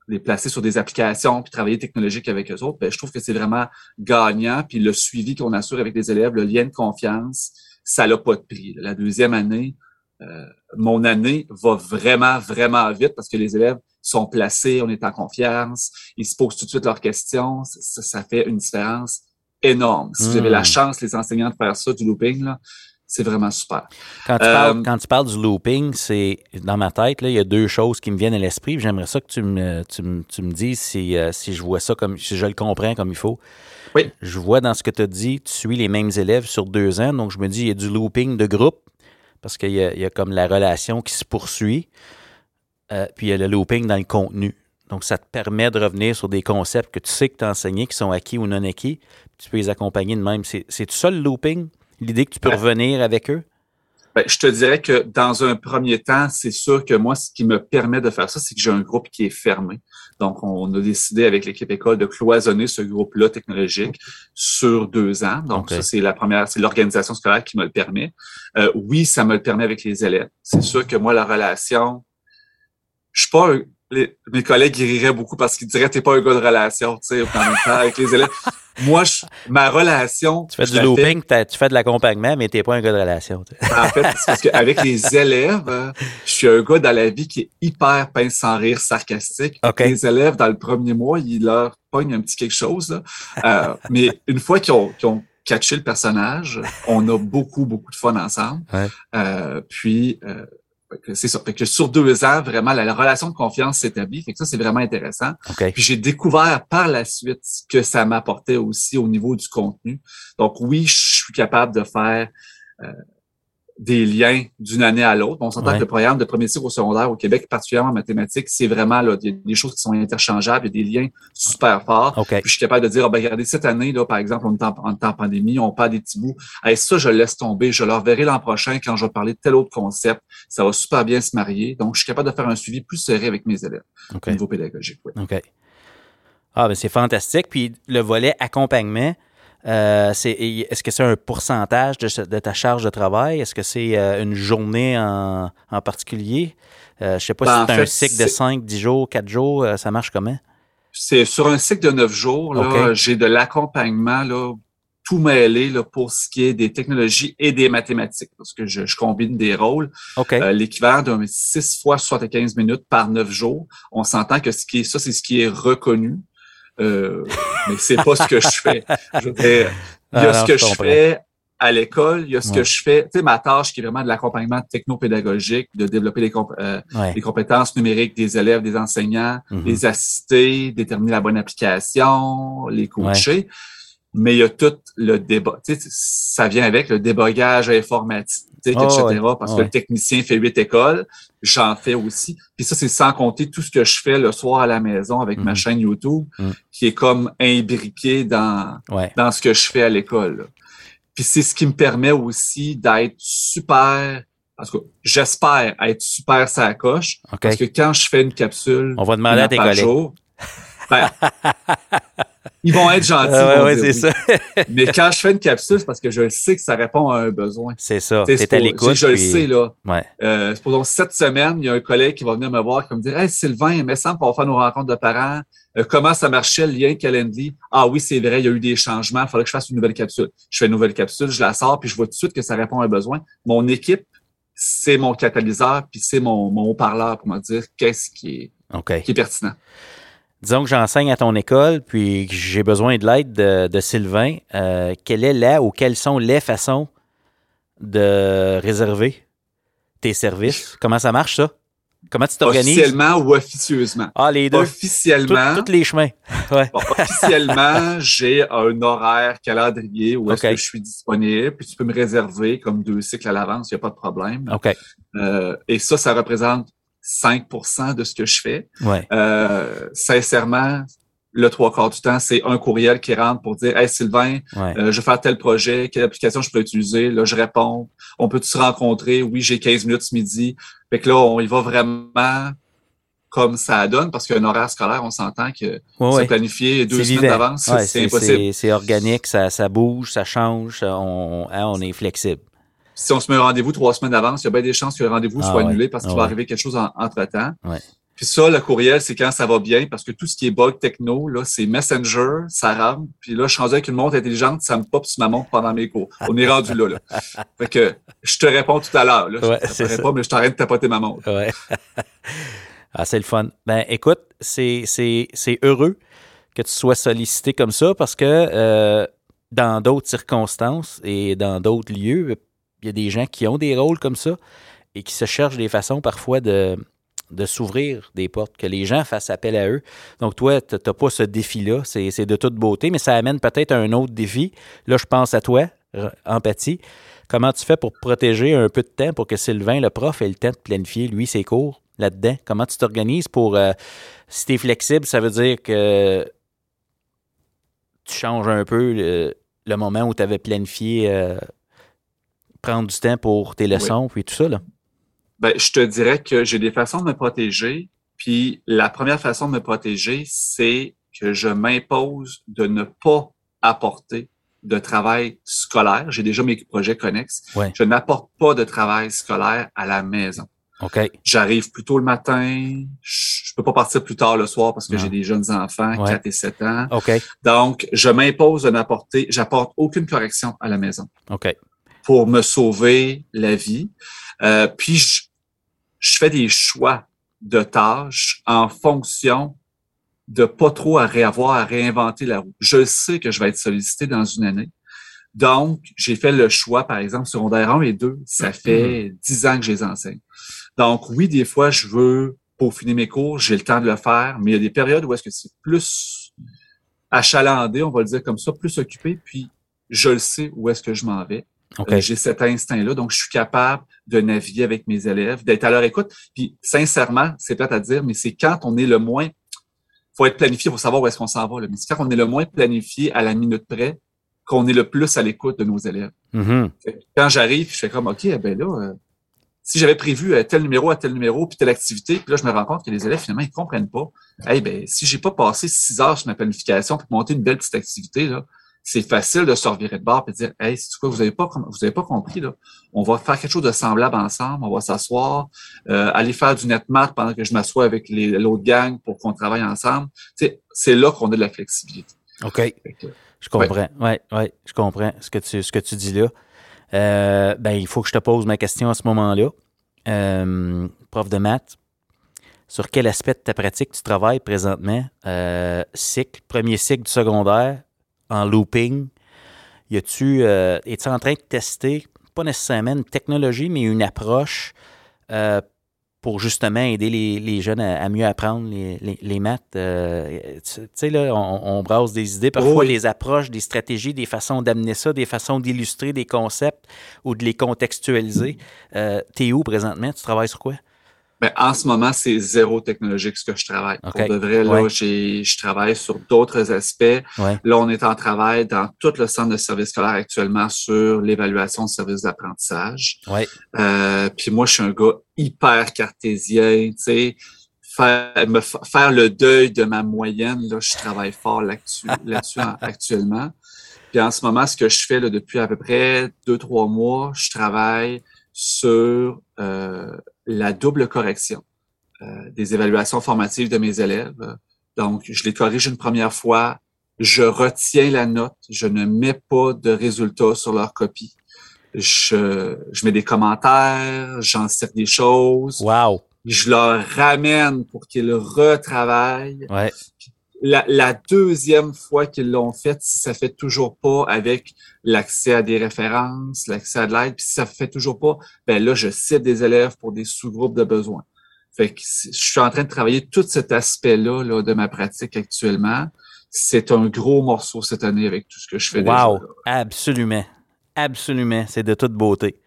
les placer sur des applications puis travailler technologique avec eux autres, ben, je trouve que c'est vraiment gagnant. Puis le suivi qu'on assure avec les élèves, le lien de confiance, ça n'a pas de prix. La deuxième année, euh, mon année va vraiment, vraiment vite parce que les élèves sont placés, on est en confiance, ils se posent tout de suite leurs questions. Ça, ça fait une différence énorme. Si vous avez la hmm. chance, les enseignants, de faire ça, du looping, là, c'est vraiment super. Quand tu, parles, euh, quand tu parles du looping, c'est dans ma tête, là, il y a deux choses qui me viennent à l'esprit. J'aimerais ça que tu me, tu me, tu me dises si, euh, si je vois ça comme si je le comprends comme il faut. Oui. Je vois dans ce que tu as dit, tu suis les mêmes élèves sur deux ans. Donc, je me dis, il y a du looping de groupe parce qu'il y, y, a comme la relation qui se poursuit. Euh, puis il y a le looping dans le contenu. Donc, ça te permet de revenir sur des concepts que tu sais que tu as enseignés, qui sont acquis ou non acquis. tu peux les accompagner de même. C'est tout ça le looping? L'idée que tu peux revenir avec eux? Ben, je te dirais que dans un premier temps, c'est sûr que moi, ce qui me permet de faire ça, c'est que j'ai un groupe qui est fermé. Donc, on a décidé avec l'équipe école de cloisonner ce groupe-là technologique sur deux ans. Donc, ça, c'est la première, c'est l'organisation scolaire qui me le permet. Euh, oui, ça me le permet avec les élèves. C'est sûr que moi, la relation, je suis pas mes collègues ils riraient beaucoup parce qu'ils diraient t'es pas un gars de relation, tu sais, avec les élèves. Moi, je, ma relation. Tu fais du looping, tu fais de l'accompagnement, mais t'es pas un gars de relation. En fait, c'est parce qu'avec les élèves, euh, je suis un gars dans la vie qui est hyper pince sans rire, sarcastique. Les élèves, dans le premier mois, ils leur pognent un petit quelque chose. Euh, mais une fois qu'ils ont, ont catché le personnage, on a beaucoup, beaucoup de fun ensemble. Euh, puis, euh, c'est ça. Fait que sur deux ans, vraiment, la, relation de confiance s'établit. Fait que ça, c'est vraiment intéressant. Puis j'ai découvert par la suite que ça m'apportait aussi au niveau du contenu. Donc oui, je suis capable de faire euh, des liens d'une année à l'autre. On s'entend que le programme de premier cycle au secondaire au Québec, particulièrement en mathématiques, c'est vraiment là, des choses qui sont interchangeables, il y a des liens super forts. Puis je suis capable de dire, oh, ben, regardez, cette année, là, par exemple, on est en, pandémie, on parle des petits bouts. Ça, je laisse tomber. Je leur verrai l'an prochain quand je vais parler de tel autre concept. Ça va super bien se marier. Donc, je suis capable de faire un suivi plus serré avec mes élèves au niveau pédagogique. OK. Ah, ben c'est fantastique. Puis le volet accompagnement, euh, est-ce que c'est un pourcentage de, ta charge de travail? Est-ce que c'est euh, une journée en, particulier? Euh, je ne sais pas ben, si c'est un cycle de 5, 10 jours, 4 jours, ça marche comment? C'est sur un cycle de 9 jours. J'ai de l'accompagnement tout mêler là, pour ce qui est des technologies et des mathématiques, parce que je, combine des rôles. Euh, l'équivalent d'un 6 fois 75 minutes par 9 jours. On s'entend que ce qui est ça, c'est ce qui est reconnu. Euh, mais c'est pas ce que je fais. Je il y a ah ce que je fais à l'école, il y a ce que je fais, tu sais, ma tâche qui est vraiment de l'accompagnement technopédagogique, de développer les, euh, les, compétences numériques des élèves, des enseignants, mm-hmm. les assister, déterminer la bonne application, les coacher. Mais il y a tout le débat, tu sais, ça vient avec le débogage informatique, etc., ah parce que le technicien fait huit écoles, j'en fais aussi. Puis ça, c'est sans compter tout ce que je fais le soir à la maison avec ma mm-hmm. chaîne YouTube, mm. qui est comme imbriqué dans, dans ce que je fais à l'école. Puis c'est ce qui me permet aussi d'être super, parce que j'espère être super sa coche. Parce que quand je fais une capsule, on va demander à tes collègues. ils vont être gentils. Ah ouais, c'est ça. Mais quand je fais une capsule, c'est parce que je sais que ça répond à un besoin. C'est ça. C'est à l'écoute. Je le sais, là. Ouais. Euh, cette semaine, il y a un collègue qui va venir me voir et va me dire Hey, Sylvain, il me semble qu'on va faire nos rencontres de parents. Euh, comment ça marchait le lien Calendly? Ah oui, c'est vrai, il y a eu des changements, il fallait que je fasse une nouvelle capsule. Je fais une nouvelle capsule, je la sors, puis je vois tout de suite que ça répond à un besoin. Mon équipe, c'est mon catalyseur, puis c'est mon, mon haut-parleur pour me dire qu'est-ce qui est, qui est pertinent. Disons que j'enseigne à ton école, puis j'ai besoin de l'aide de, Sylvain. Euh, quelle est la ou quelles sont les façons de réserver tes services? Comment ça marche, ça? Comment tu t'organises? Officiellement ou officieusement? Ah, les deux. Officiellement. Tous les chemins. ouais. officiellement, j'ai un horaire calendrier où est-ce que je suis disponible, puis tu peux me réserver comme deux cycles à l'avance, il n'y a pas de problème. OK. Euh, et ça, ça représente 5% de ce que je fais. Ouais. Euh, sincèrement, le trois quarts du temps, c'est un courriel qui rentre pour dire Hey Sylvain, euh, je vais faire tel projet, quelle application je peux utiliser? Là, je réponds. On peut se rencontrer? Oui, j'ai 15 minutes ce midi. Fait que là, on y va vraiment comme ça donne, parce qu'un horaire scolaire, on s'entend que c'est planifié deux semaines d'avance, c'est impossible. C'est organique, ça, ça bouge, ça change, on, hein, on est flexible. Si on se met un rendez-vous trois semaines d'avance, il y a bien des chances que le rendez-vous ah soit annulé parce qu'il va arriver quelque chose entre-temps. Puis ça, le courriel, c'est quand ça va bien, parce que tout ce qui est bug techno, là, c'est Messenger, ça rame. Puis là, je suis rendu avec une montre intelligente, ça me pop sur ma montre pendant mes cours. On est rendu là, là. Fait que je te réponds tout à l'heure. Là. Ouais, je te réponds, mais je t'arrête de tapoter ma montre. Ouais. ah, c'est le fun. Ben, écoute, c'est, heureux que tu sois sollicité comme ça parce que euh, dans d'autres circonstances et dans d'autres lieux, il y a des gens qui ont des rôles comme ça et qui se cherchent des façons parfois de, de s'ouvrir des portes, que les gens fassent appel à eux. Donc, toi, tu n'as pas ce défi-là, c'est de toute beauté, mais ça amène peut-être un autre défi. Là, je pense à toi, empathie. Comment tu fais pour protéger un peu de temps pour que Sylvain, le prof, ait le temps de planifier, lui, ses cours là-dedans? Comment tu t'organises pour. Euh, si tu es flexible, ça veut dire que tu changes un peu le, moment où tu avais planifié euh, prendre du temps pour tes leçons, puis tout ça, là? Ben, je te dirais que j'ai des façons de me protéger. Puis la première façon de me protéger, c'est que je m'impose de ne pas apporter de travail scolaire. J'ai déjà mes projets connexes. Je n'apporte pas de travail scolaire à la maison. Okay. J'arrive plus tôt le matin. Je peux pas partir plus tard le soir parce que j'ai des jeunes enfants, 4 et 7 ans. Okay. Donc, je m'impose de n'apporter, j'apporte aucune correction à la maison. OK. Pour me sauver la vie. Euh, puis, je, je fais des choix de tâches en fonction de pas trop à réavoir à réinventer la roue. Je sais que je vais être sollicité dans une année. Donc, j'ai fait le choix, par exemple, secondaire 1 et 2, ça fait dix ans que je les enseigne. Donc, oui, des fois, je veux peaufiner mes cours, j'ai le temps de le faire, mais il y a des périodes où est-ce que c'est plus achalandé, on va le dire comme ça, plus occupé, puis je le sais où est-ce que je m'en vais. Euh, j'ai cet instinct-là, donc je suis capable de naviguer avec mes élèves, d'être à leur écoute. Puis sincèrement, c'est plate à dire, mais c'est quand on est le moins, faut être planifié, faut savoir où est-ce qu'on s'en va. Là. Mais c'est quand on est le moins planifié à la minute près qu'on est le plus à l'écoute de nos élèves. Mm-hmm. Quand j'arrive, je fais comme, OK, eh ben là, euh, si j'avais prévu euh, tel numéro à tel numéro, puis telle activité, puis là, je me rends compte que les élèves, finalement, ils comprennent pas. Eh ben, si j'ai pas passé six heures sur ma planification pour monter une belle petite activité, là, c'est facile de se revirer de bord et de dire Hey, c'est quoi, vous n'avez pas vous avez pas compris, là? On va faire quelque chose de semblable ensemble, on va s'asseoir, euh, aller faire du netmat pendant que je m'assois avec l'autre gang pour qu'on travaille ensemble. c'est là qu'on a de la flexibilité. OK. Je comprends. Oui, ouais, je comprends ce que tu, ce que tu dis là. Euh, ben, il faut que je te pose ma question à ce moment-là. Euh, prof de maths, sur quel aspect de ta pratique tu travailles présentement? Cycle, premier cycle du secondaire, en looping. Y a-tu, es-tu en train de tester, pas nécessairement une technologie, mais une approche pour justement aider les, jeunes à, mieux apprendre les, maths? Euh, tu sais, là, on, brasse des idées, parfois des approches, des stratégies, des façons d'amener ça, des façons d'illustrer des concepts ou de les contextualiser. Euh, T'es où présentement? Tu travailles sur quoi? Ben, en ce moment, c'est zéro technologique ce que je travaille. Pour de vrai, là, je travaille sur d'autres aspects. Là, on est en travail dans tout le centre de service scolaire actuellement sur l'évaluation de services d'apprentissage. Euh, puis moi, je suis un gars hyper cartésien, tu sais. Faire, me faire le deuil de ma moyenne, là, je travaille fort là-dessus actuellement. Puis en ce moment, ce que je fais là, depuis à peu près deux, trois mois, je travaille sur euh, la double correction euh, des évaluations formatives de mes élèves. Donc, je les corrige une première fois, je retiens la note, je ne mets pas de résultats sur leur copie. Je, je mets des commentaires, j'en des choses. Wow. Je leur ramène pour qu'ils retravaillent. Ouais la, deuxième fois qu'ils l'ont fait, si ça fait toujours pas avec l'accès à des références, l'accès à de l'aide, puis si ça fait toujours pas, ben là, je cite des élèves pour des sous-groupes de besoins. Fait que je suis en train de travailler tout cet aspect-là là, de ma pratique actuellement. C'est un gros morceau cette année avec tout ce que je fais wow, absolument. Absolument. C'est de toute beauté.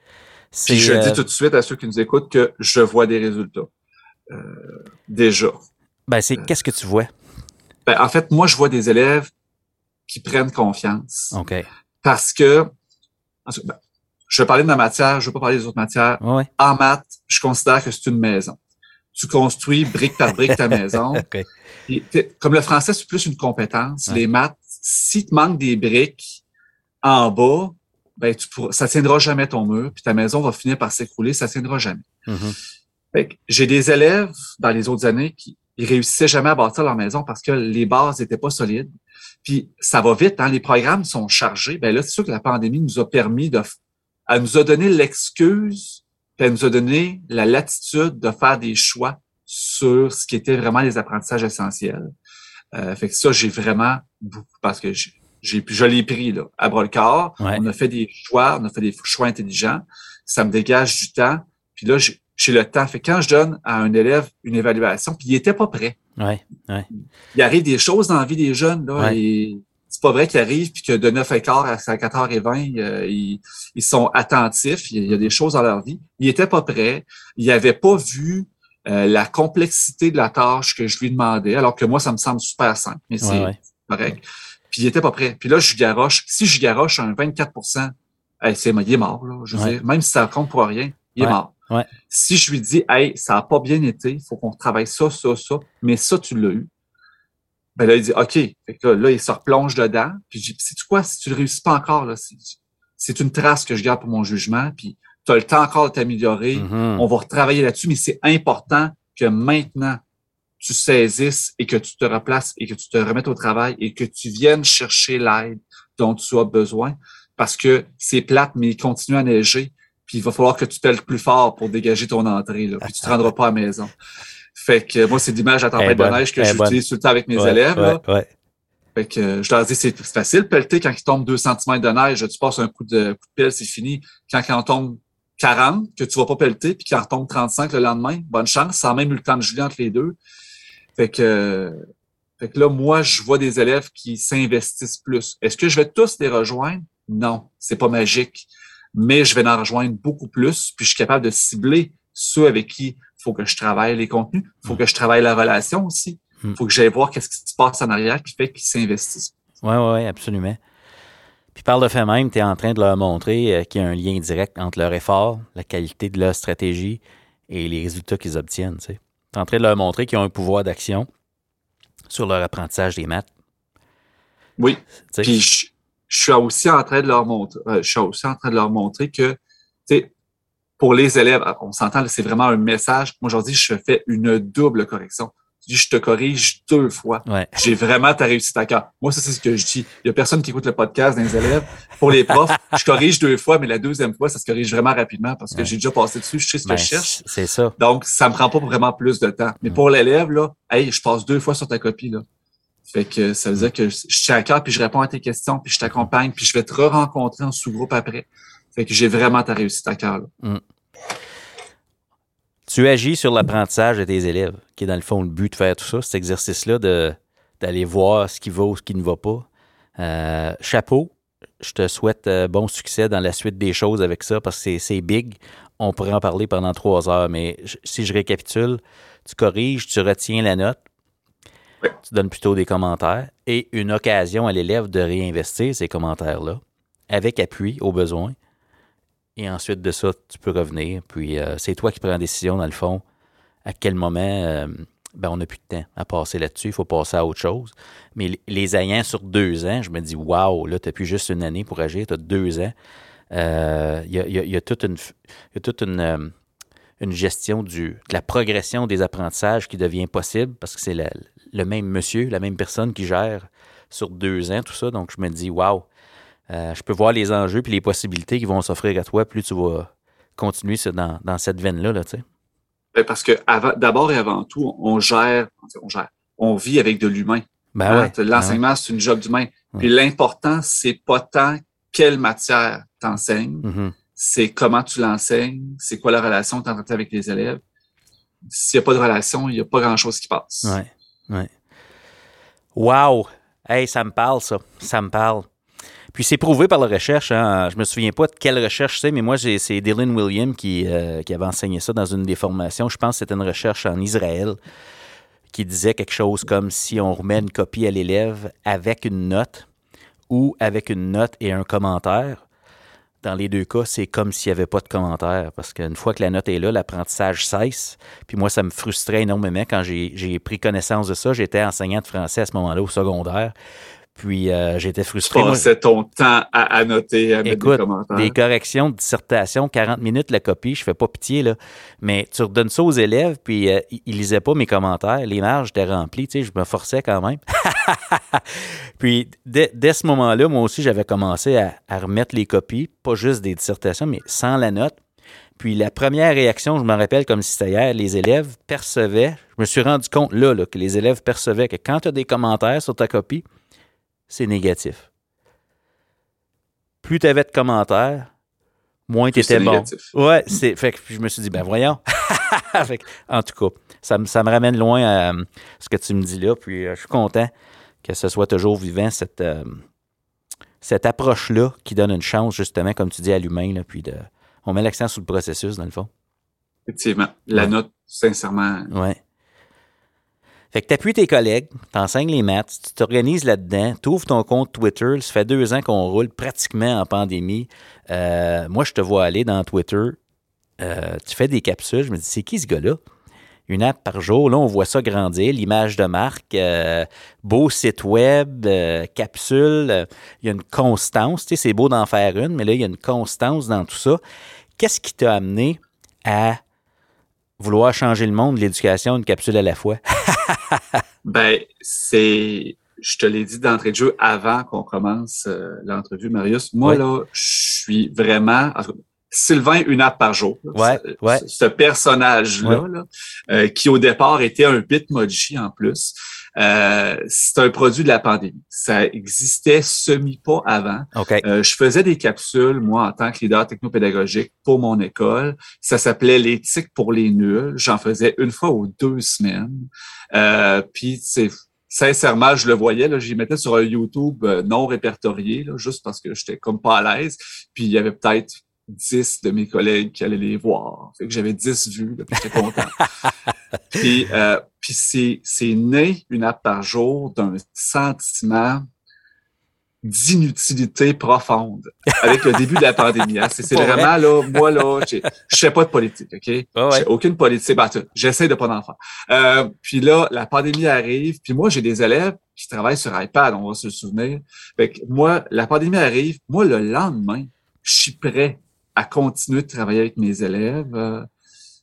Puis je dis euh, tout de suite à ceux qui nous écoutent que je vois des résultats. Euh, déjà. Ben, c'est qu'est-ce que tu vois? Ben, en fait, moi, je vois des élèves qui prennent confiance. OK. Parce que, ben, je vais parler de ma matière, je vais pas parler des autres matières. En maths, je considère que c'est une maison. Tu construis brique par brique ta maison. comme le français, c'est plus une compétence. Les maths, si tu manques des briques en bas, ben, tu pourras, ça tiendra jamais ton mur, puis ta maison va finir par s'écrouler, ça tiendra jamais. Mm-hmm. J'ai des élèves dans les autres années qui, ils réussissaient jamais à bâtir leur maison parce que les bases n'étaient pas solides. Puis ça va vite, hein, les programmes sont chargés. Ben là, c'est sûr que la pandémie nous a permis de, elle nous a donné l'excuse, elle nous a donné la latitude de faire des choix sur ce qui était vraiment les apprentissages essentiels. Euh, fait que ça, j'ai vraiment beaucoup parce que j'ai, je l'ai pris là, à bras le corps. On a fait des choix, on a fait des choix intelligents. Ça me dégage du temps. Puis là, j'ai, j'ai le temps. Fait quand je donne à un élève une évaluation, puis il était pas prêt. Ouais, ouais. Il arrive des choses dans la vie des jeunes, là, et c'est pas vrai qu'il arrive puis que de 9 h quart à 4h20, euh, ils, ils, sont attentifs, il y a des choses dans leur vie. Il était pas prêt, il avait pas vu euh, la complexité de la tâche que je lui demandais, alors que moi, ça me semble super simple, mais c'est correct. Puis il était pas prêt. Puis là, je garoche. Si je garoche un 24 c'est, il est mort, là, je veux dire. Même si ça compte pour rien, il est mort. Si je lui dis, hey, ça n'a pas bien été, il faut qu'on travaille ça, ça, ça, mais ça, tu l'as eu. Ben là, il dit, OK. Fait que là, il se replonge dedans. Puis je dis, sais-tu quoi, si tu ne réussis pas encore, là, c'est une trace que je garde pour mon jugement. Puis tu as le temps encore de t'améliorer. Mm-hmm. On va retravailler là-dessus, mais c'est important que maintenant, tu saisisses et que tu te replaces et que tu te remettes au travail et que tu viennes chercher l'aide dont tu as besoin parce que c'est plate, mais il continue à neiger puis il va falloir que tu pelles plus fort pour dégager ton entrée, là, puis tu te rendras pas à la maison. Fait que moi, c'est l'image à tempête de neige que j'utilise tout le temps avec mes élèves. Là. Fait que je leur dis, c'est facile, pelleter quand il tombe 2 cm de neige, tu passes un coup de, coup de pelle, c'est fini. Quand il en tombe 40, que tu vas pas pelleter, puis qu'il en retombe 35 le lendemain, bonne chance, sans même eu le temps de geler entre les deux. Fait que, fait que là, moi, je vois des élèves qui s'investissent plus. Est-ce que je vais tous les rejoindre? Non, c'est pas magique mais je vais en rejoindre beaucoup plus, puis je suis capable de cibler ceux avec qui il faut que je travaille les contenus, il faut mm. que je travaille la relation aussi, il mm. faut que j'aille voir qu'est-ce qui se passe en arrière qui fait qu'ils s'investissent. Oui, oui, oui, absolument. Puis par le fait même, tu es en train de leur montrer euh, qu'il y a un lien direct entre leur effort, la qualité de leur stratégie et les résultats qu'ils obtiennent. Tu es en train de leur montrer qu'ils ont un pouvoir d'action sur leur apprentissage des maths. Oui. Puis je suis aussi en train de leur montrer, euh, je suis aussi en train de leur montrer que, tu sais, pour les élèves, on s'entend, c'est vraiment un message. Moi, aujourd'hui, je fais une double correction. je te corrige deux fois. J'ai vraiment ta réussite à cœur. Moi, ça, c'est ce que je dis. Il y a personne qui écoute le podcast des élèves. Pour les profs, je corrige deux fois, mais la deuxième fois, ça se corrige vraiment rapidement parce que j'ai déjà passé dessus, je sais ce que je ben, cherche. C'est ça. Donc, ça me prend pas vraiment plus de temps. Mais pour l'élève, là, hey, je passe deux fois sur ta copie, là. Fait que ça veut dire que je suis à cœur, puis je réponds à tes questions, puis je t'accompagne, puis je vais te re-rencontrer en sous-groupe après. Fait que j'ai vraiment ta réussite à cœur. Mm. Tu agis sur l'apprentissage de tes élèves, qui est dans le fond le but de faire tout ça, cet exercice-là d'aller voir ce qui va ou ce qui ne va pas. Euh, chapeau, je te souhaite euh, bon succès dans la suite des choses avec ça parce que c'est big. On pourrait en parler pendant trois heures, mais si je récapitule, tu corriges, tu retiens la note, tu donnes plutôt des commentaires et une occasion à l'élève de réinvestir ces commentaires-là avec appui au besoin. Et ensuite de ça, tu peux revenir. Puis euh, c'est toi qui prends la décision, dans le fond, à quel moment euh, ben, on n'a plus de temps à passer là-dessus. Il faut passer à autre chose. Mais les ayants sur deux ans, je me dis, waouh, là, tu n'as plus juste une année pour agir, tu as deux ans. Euh, il y, a, toute une, gestion de la progression des apprentissages qui devient possible parce que c'est le même monsieur, la même personne qui gère sur deux ans tout ça. Donc, je me dis, waouh, je peux voir les enjeux et les possibilités qui vont s'offrir à toi, plus tu vas continuer dans, dans cette veine-là, là, tu sais. Ben, parce que d'abord et avant tout, on gère, on gère, on vit avec de l'humain. Ben hein, ben L'enseignement, c'est une job d'humain. Puis l'important, c'est pas tant quelle matière t'enseignes, mm-hmm. c'est comment tu l'enseignes, c'est quoi la relation que tu avec les élèves. S'il n'y a pas de relation, il n'y a pas grand-chose qui passe. Ouais. Wow! Hey, ça me parle, ça. Ça me parle. Puis c'est prouvé par la recherche. Hein. Je me souviens pas de quelle recherche c'est, mais moi, c'est Dylan Williams qui, euh, qui avait enseigné ça dans une des formations. Je pense que c'était une recherche en Israël qui disait quelque chose comme si on remet une copie à l'élève avec une note ou avec une note et un commentaire. Dans les deux cas, c'est comme s'il n'y avait pas de commentaire, parce qu'une fois que la note est là, l'apprentissage cesse. Puis moi, ça me frustrait énormément quand j'ai pris connaissance de ça. J'étais enseignant de français à ce moment-là au secondaire. Puis euh, j'étais frustré. Tu passais ton temps à annoter, à mettre des commentaires. Des corrections de dissertation, 40 minutes la copie, je fais pas pitié, là. Mais tu redonnes ça aux élèves, puis euh, ils lisaient pas mes commentaires. Les marges étaient remplies, tu sais, je me forçais quand même. puis dès, ce moment-là, moi aussi, j'avais commencé à, remettre les copies, pas juste des dissertations, mais sans la note. Puis la première réaction, je me rappelle comme si c'était hier, les élèves percevaient, je me suis rendu compte là, là que les élèves percevaient que quand tu as des commentaires sur ta copie, c'est négatif. Plus tu avais de commentaires, moins tu étais bon. Ouais, c'est fait que je me suis dit ben voyons. en tout cas, ça, ça, me ramène loin à euh, ce que tu me dis là, puis euh, je suis content que ce soit toujours vivant cette euh, cette approche là qui donne une chance justement comme tu dis à l'humain puis de on met l'accent sur le processus dans le fond. Effectivement, la note sincèrement. Ouais. Fait que tu appuies tes collègues, tu enseignes les maths, tu t'organises là-dedans, tu ouvres ton compte Twitter. Ça fait deux ans qu'on roule pratiquement en pandémie. Euh, moi, je te vois aller dans Twitter. Euh, tu fais des capsules. Je me dis, c'est qui ce gars-là? Une app par jour. Là, on voit ça grandir. L'image de marque, euh, beau site web, capsule. Il y a une constance. Tu sais, c'est beau d'en faire une, mais là, il y a une constance dans tout ça. Qu'est-ce qui t'a amené à vouloir changer le monde, l'éducation, une capsule à la fois? ben, c'est, je te l'ai dit d'entrée de jeu avant qu'on commence euh, l'entrevue, Marius. Moi, là, je suis vraiment, Sylvain, une app par jour. ouais, ce, personnage-là, euh, qui au départ était un bitmoji en plus. Euh, c'est un produit de la pandémie. Ça existait semi pas avant. Euh, je faisais des capsules, moi, en tant que leader technopédagogique pour mon école. Ça s'appelait l'éthique pour les nuls. J'en faisais une fois ou deux semaines. Euh, Puis, c'est sincèrement, je le voyais, là, j'y mettais sur un YouTube non répertorié, là, juste parce que j'étais comme pas à l'aise. Puis il y avait peut-être 10 de mes collègues qui allaient les voir. Fait que j'avais 10 vues, puis j'étais content. puis euh, puis c'est, c'est né une app par jour d'un sentiment d'inutilité profonde avec le début de la pandémie. Hein. C'est, vraiment là, moi là, je fais pas de politique, ok? J'ai aucune politique. Ben, j'essaie de pas en faire. Euh, puis là, la pandémie arrive. Puis moi, j'ai des élèves qui travaillent sur iPad, on va se souvenir. Fait que moi, la pandémie arrive. Moi, le lendemain, je suis prêt à continuer de travailler avec mes élèves. Euh,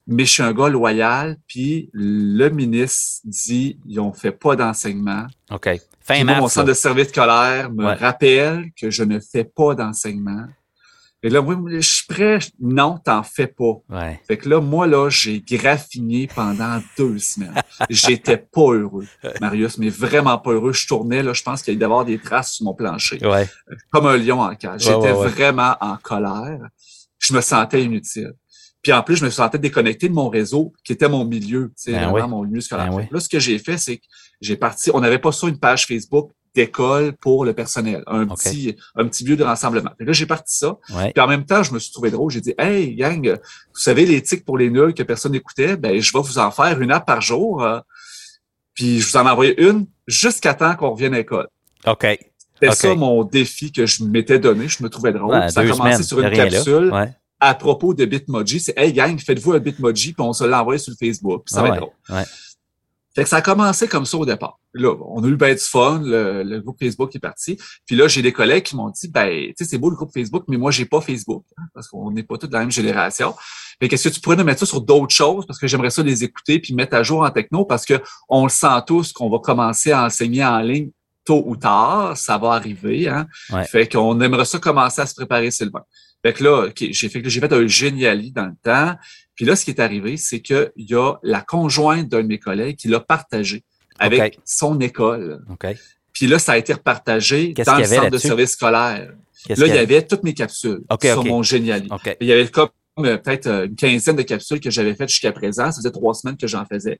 mais je suis un gars loyal, puis le ministre dit ils ont fait pas d'enseignement. OK. Fin mars, mon centre de service scolaire me rappelle que je ne fais pas d'enseignement. Et là, je suis prêt. Non, t'en fais pas. Ouais. Fait que là, moi, là, j'ai graffiné pendant deux semaines. J'étais pas heureux, Marius, mais vraiment pas heureux. Je tournais, là, je pense qu'il y avait des traces sur mon plancher. Ouais. Comme un lion en cage. J'étais vraiment en colère. Je me sentais inutile. Puis en plus, je me sentais déconnecté de mon réseau, qui était mon milieu, tu sais, ben vraiment mon milieu scolaire. Ben là, ce que j'ai fait, c'est que j'ai parti, on n'avait pas ça une page Facebook d'école pour le personnel, un petit un petit lieu de rassemblement. là, j'ai parti ça. Puis en même temps, je me suis trouvé drôle. J'ai dit, hey gang, vous savez l'éthique pour les nuls que personne n'écoutait, ben je vais vous en faire une app par jour. Euh, puis je vous en ai envoyé une jusqu'à temps qu'on revienne à l'école. OK. C'était ça mon défi que je m'étais donné. Je me trouvais drôle. ça a commencé sur une capsule à propos de Bitmoji. C'est Hey gang, faites-vous un Bitmoji, puis on se l'a envoyé sur Facebook. ça va être drôle. Fait que ça a commencé comme ça au départ. Là, on a eu ben du fun, le, groupe Facebook est parti. Puis là, j'ai des collègues qui m'ont dit, ben, tu sais, c'est beau le groupe Facebook, mais moi, j'ai pas Facebook, hein, parce qu'on n'est pas tous de la même génération. Mais qu'est-ce que tu pourrais nous mettre ça sur d'autres choses, parce que j'aimerais ça les écouter puis mettre à jour en techno, parce que on le sent tous qu'on va commencer à enseigner en ligne tôt ou tard, ça va arriver. Hein? Fait qu'on aimerait ça commencer à se préparer, Sylvain. Fait que là, j'ai fait, j'ai fait un géniali dans le temps. Puis là, ce qui est arrivé, c'est qu'il y a la conjointe d'un de mes collègues qui l'a partagé avec son école. Puis là, ça a été repartagé dans le centre de service scolaire. Là, il y avait? toutes mes capsules sur mon géniali. Il y avait comme euh, peut-être euh, une quinzaine de capsules que j'avais faites jusqu'à présent. Ça faisait trois semaines que j'en faisais.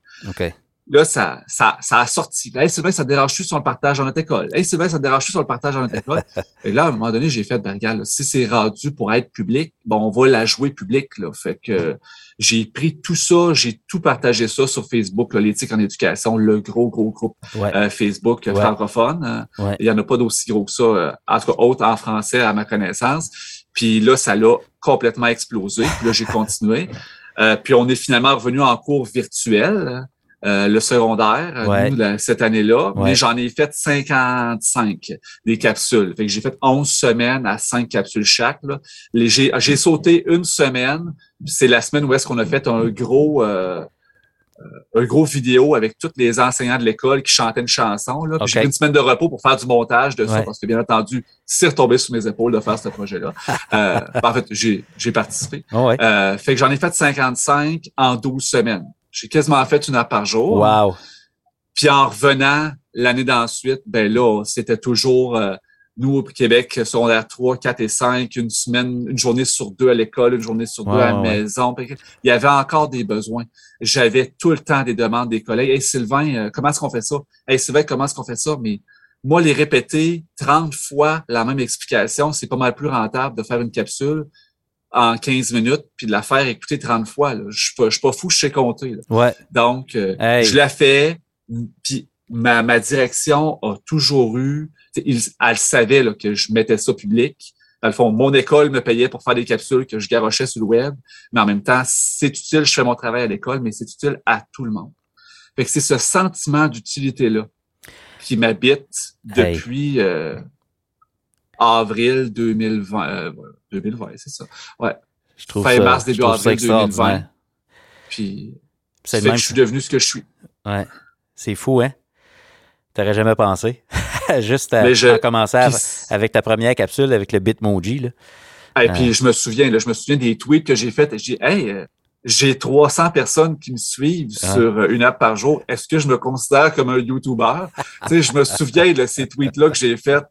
Là, ça, ça, ça a sorti. Hey, Sylvain, ça te dérange-tu sur le partage dans notre école? Hey, Sylvain, ça te dérange-tu sur le partage dans notre école? Et là, à un moment donné, j'ai fait, ben, regarde, si c'est rendu pour être public, bon, on va la jouer public, là. Fait que j'ai pris tout ça, j'ai tout partagé ça sur Facebook, l'éthique en éducation, le gros, gros groupe euh, Facebook francophone. Il y en a pas d'aussi gros que ça, euh, en tout cas, autre en français à ma connaissance. Puis là, ça l'a complètement explosé. Puis là, j'ai continué. Euh, puis on est finalement revenu en cours virtuel. Euh, le secondaire euh, cette année-là, mais j'en ai fait 55 des capsules. Fait que j'ai fait 11 semaines à 5 capsules chaque. J'ai sauté une semaine. C'est la semaine où est-ce qu'on a fait un gros euh, un gros vidéo avec tous les enseignants de l'école qui chantaient une chanson. Là. J'ai pris une semaine de repos pour faire du montage de ça, parce que bien entendu, c'est retombé sur mes épaules de faire ce projet-là. euh, en fait, j'ai participé. Ah fait que j'en ai fait 55 en 12 semaines. J'ai quasiment fait une heure par jour. Wow. Puis en revenant l'année d'ensuite, ben là, c'était toujours euh, nous au Québec, secondaire 3, 4 et 5, une semaine, une journée sur deux à l'école, une journée sur deux à la maison. Il y avait encore des besoins. J'avais tout le temps des demandes des collègues. Hey Sylvain, euh, comment est-ce qu'on fait ça? Hey Sylvain, comment est-ce qu'on fait ça? Mais moi, les répéter 30 fois la même explication, c'est pas mal plus rentable de faire une capsule en 15 minutes, puis de la faire écouter 30 fois. Là. Je suis pas, fou, je sais compter. Ouais. Donc, euh, je la fais, puis ma, ma direction a toujours eu, elle savait là, que je mettais ça public. Dans le fond, mon école me payait pour faire des capsules que je garochais sur le web, mais en même temps, c'est utile, je fais mon travail à l'école, mais c'est utile à tout le monde. Fait que c'est ce sentiment d'utilité-là qui m'habite depuis... Euh, avril 2020. 2020, euh, c'est ça. Ouais. Je trouve fin mars, début avril 2020. Puis, c'est que je suis devenu ce que je suis. Ouais. C'est fou, hein? T'aurais jamais pensé. Juste à, commencer avec ta première capsule avec le Bitmoji, là. Et puis, euh. je me souviens, là, je me souviens des tweets que j'ai faits. J'ai hey, euh, j'ai 300 personnes qui me suivent ah. sur une app par jour. Est-ce que je me considère comme un YouTuber? tu sais, je me souviens de ces tweets-là que j'ai faits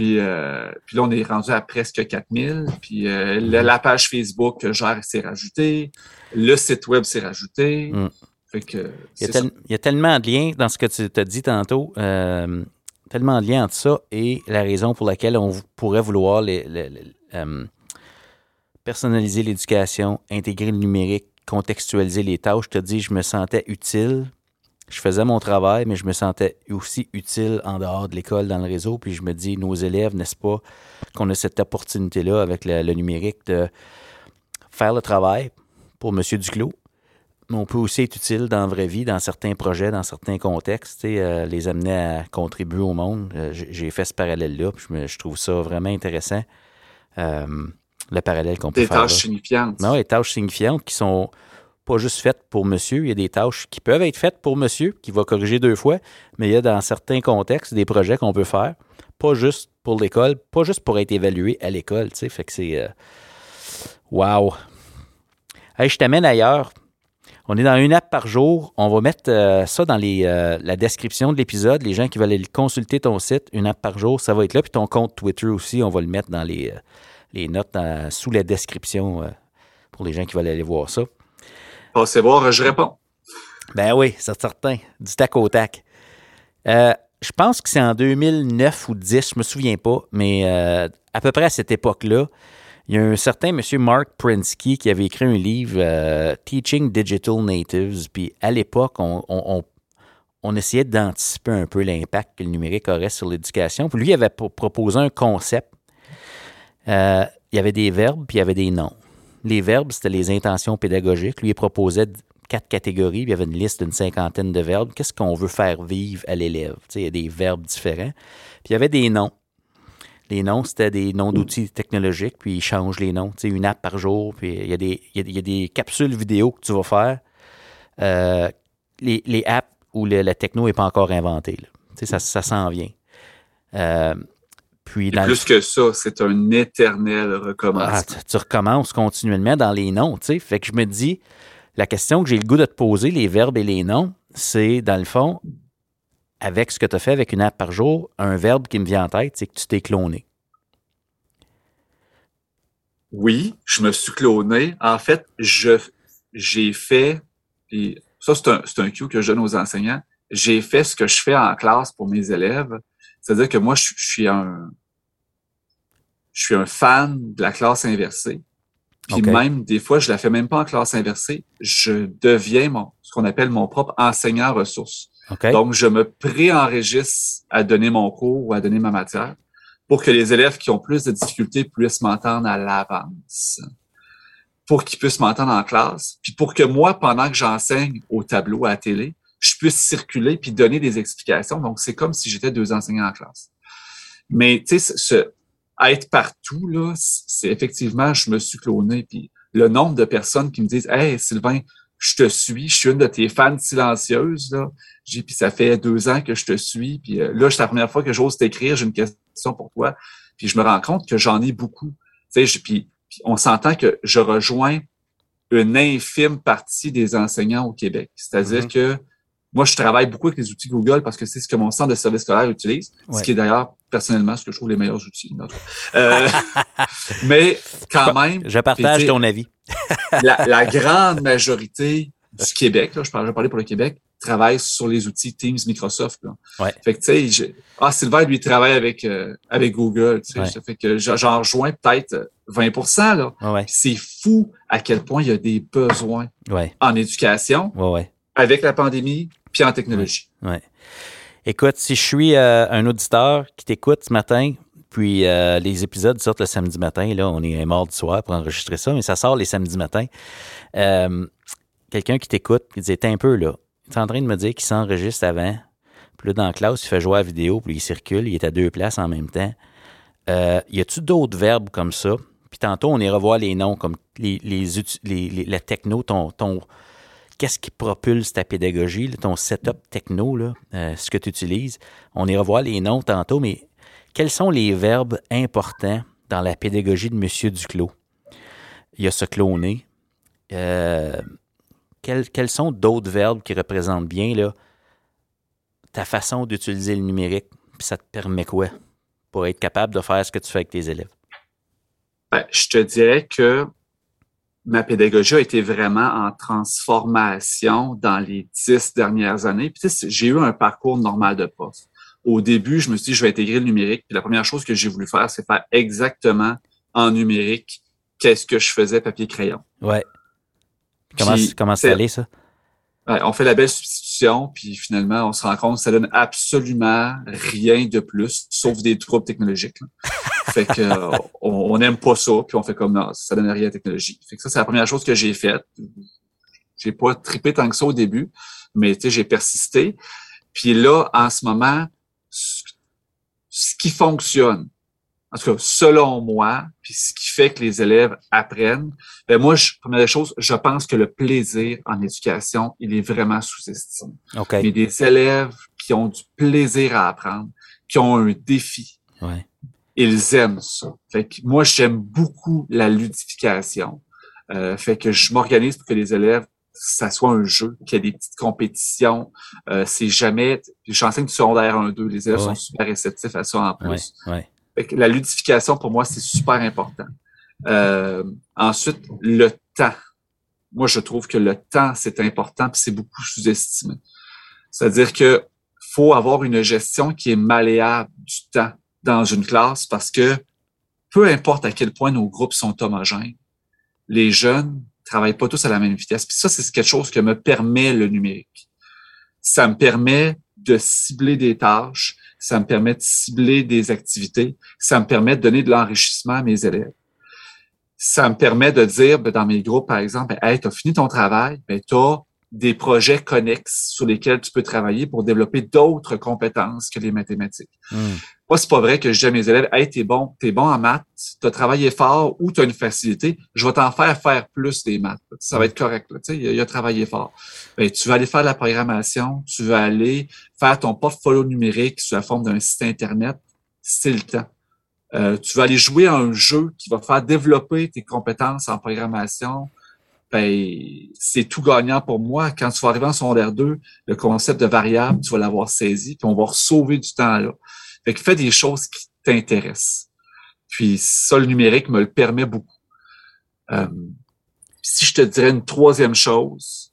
puis, euh, puis là, on est rendu à presque 4000. Puis euh, la, page Facebook que gère s'est rajoutée. Le site web s'est rajouté. Mm. il, y a tellement de liens dans ce que tu t'as dit tantôt. Euh, tellement de liens entre ça et la raison pour laquelle on pourrait vouloir personnaliser l'éducation, intégrer le numérique, contextualiser les tâches. Je te dis, je me sentais utile je faisais mon travail, mais je me sentais aussi utile en dehors de l'école, dans le réseau. Puis je me dis, nos élèves, n'est-ce pas, qu'on a cette opportunité-là avec le, numérique de faire le travail pour M. Duclos. Mais on peut aussi être utile dans la vraie vie, dans certains projets, dans certains contextes, euh, les amener à contribuer au monde. Euh, j'ai fait ce parallèle-là, puis je, trouve ça vraiment intéressant. Euh, le parallèle qu'on peut faire. Des tâches signifiantes. Non, des tâches signifiantes qui sont pas juste faites pour monsieur. Il y a des tâches qui peuvent être faites pour monsieur, qui va corriger deux fois, mais il y a dans certains contextes des projets qu'on peut faire, pas juste pour l'école, pas juste pour être évalué à l'école. Tu sais, fait que c'est. Euh, wow! je t'amène ailleurs. On est dans une app par jour. On va mettre euh, ça dans euh, la description de l'épisode. Les gens qui veulent aller consulter ton site, une app par jour, ça va être là. Puis ton compte Twitter aussi, on va le mettre dans les, les notes sous la description pour les gens qui veulent aller voir ça. Passez voir, je réponds. Ben oui, c'est certain. Du tac au tac. Euh, je pense que c'est en 2009 ou 10, je me souviens pas, mais euh, à peu près à cette époque-là, il y a un certain monsieur Mark Prinsky qui avait écrit un livre euh, Teaching Digital Natives. Puis à l'époque, on, on, essayait d'anticiper un peu l'impact que le numérique aurait sur l'éducation. Puis lui, il avait proposé un concept. il y avait des verbes, puis il y avait des noms. Les verbes, c'était les intentions pédagogiques. Lui, il proposait quatre catégories, il y avait une liste d'une cinquantaine de verbes. Qu'est-ce qu'on veut faire vivre à l'élève? Il y a des verbes différents. Puis il y avait des noms. Les noms, c'était des noms d'outils technologiques, puis ils changent les noms. une app par jour, il y, a des, capsules vidéo que tu vas faire. Euh, les, les, apps où la techno n'est pas encore inventée. Ça, ça s'en vient. Euh, plus que ça, c'est un éternel recommencement. Ah, tu, recommences continuellement dans les noms, tu sais. Fait que je me dis, la question que j'ai le goût de te poser, les verbes et les noms, c'est dans le fond, avec ce que tu as fait avec une app par jour, un verbe qui me vient en tête, c'est que tu t'es cloné. Oui, je me suis cloné. En fait, je j'ai fait, et ça c'est un, un cue que je donne aux enseignants, j'ai fait ce que je fais en classe pour mes élèves. C'est-à-dire que moi, je suis un, je suis un fan de la classe inversée. Puis même, des fois, je la fais même pas en classe inversée. Je deviens mon, ce qu'on appelle mon propre enseignant ressources. Donc, je me préenregistre à donner mon cours ou à donner ma matière pour que les élèves qui ont plus de difficultés puissent m'entendre à l'avance. Pour qu'ils puissent m'entendre en classe. Puis pour que moi, pendant que j'enseigne au tableau, à la télé, je puisse circuler puis donner des explications. Donc, c'est comme si j'étais deux enseignants en classe. Mais, tu sais, ce, être partout, là, c'est effectivement, je me suis cloné. Puis le nombre de personnes qui me disent Hey, Sylvain, je te suis, je suis une de tes fans silencieuses. Là. J'ai, puis ça fait deux ans que je te suis. Puis euh, là, c'est la première fois que j'ose t'écrire, j'ai une question pour toi. Puis je me rends compte que j'en ai beaucoup. Tu sais, puis, puis on s'entend que je rejoins une infime partie des enseignants au Québec. C'est-à-dire mm-hmm. que moi, je travaille beaucoup avec les outils Google parce que c'est ce que mon centre de service scolaire utilise, ce qui est d'ailleurs personnellement ce que je trouve les meilleurs outils. Euh, mais quand même... Je partage ton avis. la, grande majorité du Québec, là, je parle, parler pour le Québec, travaille sur les outils Teams, Microsoft. Là. Fait que tu sais, ah Sylvain lui travaille avec euh, avec Google. Sais, fait que j'en rejoins peut-être 20 là. C'est fou à quel point il y a des besoins en éducation. Avec la pandémie, puis en technologie. Ouais. Écoute, si je suis euh, un auditeur qui t'écoute ce matin, puis euh, les épisodes sortent le samedi matin, là, on est mort du soir pour enregistrer ça, mais ça sort les samedis matins. Euh, quelqu'un qui t'écoute, qui dit un peu là. Tu es en train de me dire qu'il s'enregistre avant, puis là, dans la classe, il fait jouer à la vidéo, puis il circule, il est à deux places en même temps. y a-tu d'autres verbes comme ça? Puis tantôt, on ira voir les noms, comme les, les, les, la techno, ton, ton, qu'est-ce qui propulse ta pédagogie, ton setup techno, euh, ce que tu utilises? On ira voir les noms tantôt, mais quels sont les verbes importants dans la pédagogie de M. Duclos? Il y a se cloner. Euh, quels, sont d'autres verbes qui représentent bien là, ta façon d'utiliser le numérique? Puis ça te permet quoi pour être capable de faire ce que tu fais avec tes élèves? Ben, je te dirais que ma pédagogie a été vraiment en transformation dans les dix dernières années. Puis, j'ai eu un parcours normal de poste. Au début, je me suis dit, je vais intégrer le numérique. Puis la première chose que j'ai voulu faire, c'est faire exactement en numérique qu'est-ce que je faisais papier-crayon. Ouais. Comment, comment c'est allé, ça? on fait la belle substitution, puis finalement, on se rend compte que ça donne absolument rien de plus, sauf des troubles technologiques. fait que on n'aime pas ça, puis on fait comme non, ça donne rien à la technologie. Fait que ça, c'est la première chose que j'ai faite. J'ai pas tripé tant que ça au début, mais tu sais, j'ai persisté. Puis là, en ce moment, ce qui fonctionne, en tout cas, selon moi, puis ce qui fait que les élèves apprennent, ben moi, je, première chose, je pense que le plaisir en éducation, il est vraiment sous-estimé. Okay. Mais des élèves qui ont du plaisir à apprendre, qui ont un défi, ouais. ils aiment ça. Fait que moi, j'aime beaucoup la ludification. Euh, fait que je m'organise pour que les élèves ça soit un jeu, qu'il y ait des petites compétitions. Euh, c'est jamais. J'enseigne du secondaire 1-2. Les élèves sont super réceptifs à ça en plus. Ouais, la ludification, pour moi, c'est super important. Euh, ensuite, le temps. Moi, je trouve que le temps, c'est important, puis c'est beaucoup sous-estimé. C'est-à-dire que faut avoir une gestion qui est malléable du temps dans une classe parce que peu importe à quel point nos groupes sont homogènes, les jeunes travaillent pas tous à la même vitesse. Puis ça, c'est quelque chose que me permet le numérique. Ça me permet de cibler des tâches, ça me permet de cibler des activités, ça me permet de donner de l'enrichissement à mes élèves. Ça me permet de dire, ben, dans mes groupes, par exemple, ben, hey, tu as fini ton travail, ben, tu des projets connexes sur lesquels tu peux travailler pour développer d'autres compétences que les mathématiques. Hmm. Moi, c'est pas vrai que je dis à mes élèves, hey, t'es bon, t'es bon en maths, t'as travaillé fort ou t'as une facilité, je vais t'en faire faire plus des maths. Ça va être correct. Tu sais, il a, a travaillé fort. Ben, tu vas aller faire de la programmation, tu vas aller faire ton portfolio numérique sous la forme d'un site Internet, c'est le temps. Euh, tu vas aller jouer à un jeu qui va faire développer tes compétences en programmation. Ben, c'est tout gagnant pour moi. Quand tu vas arriver en secondaire 2, le concept de variable, tu vas l'avoir saisi, puis on va sauver du temps là. Fait que fais des choses qui t'intéressent. Puis ça, le numérique me le permet beaucoup. Euh, si je te dirais une troisième chose,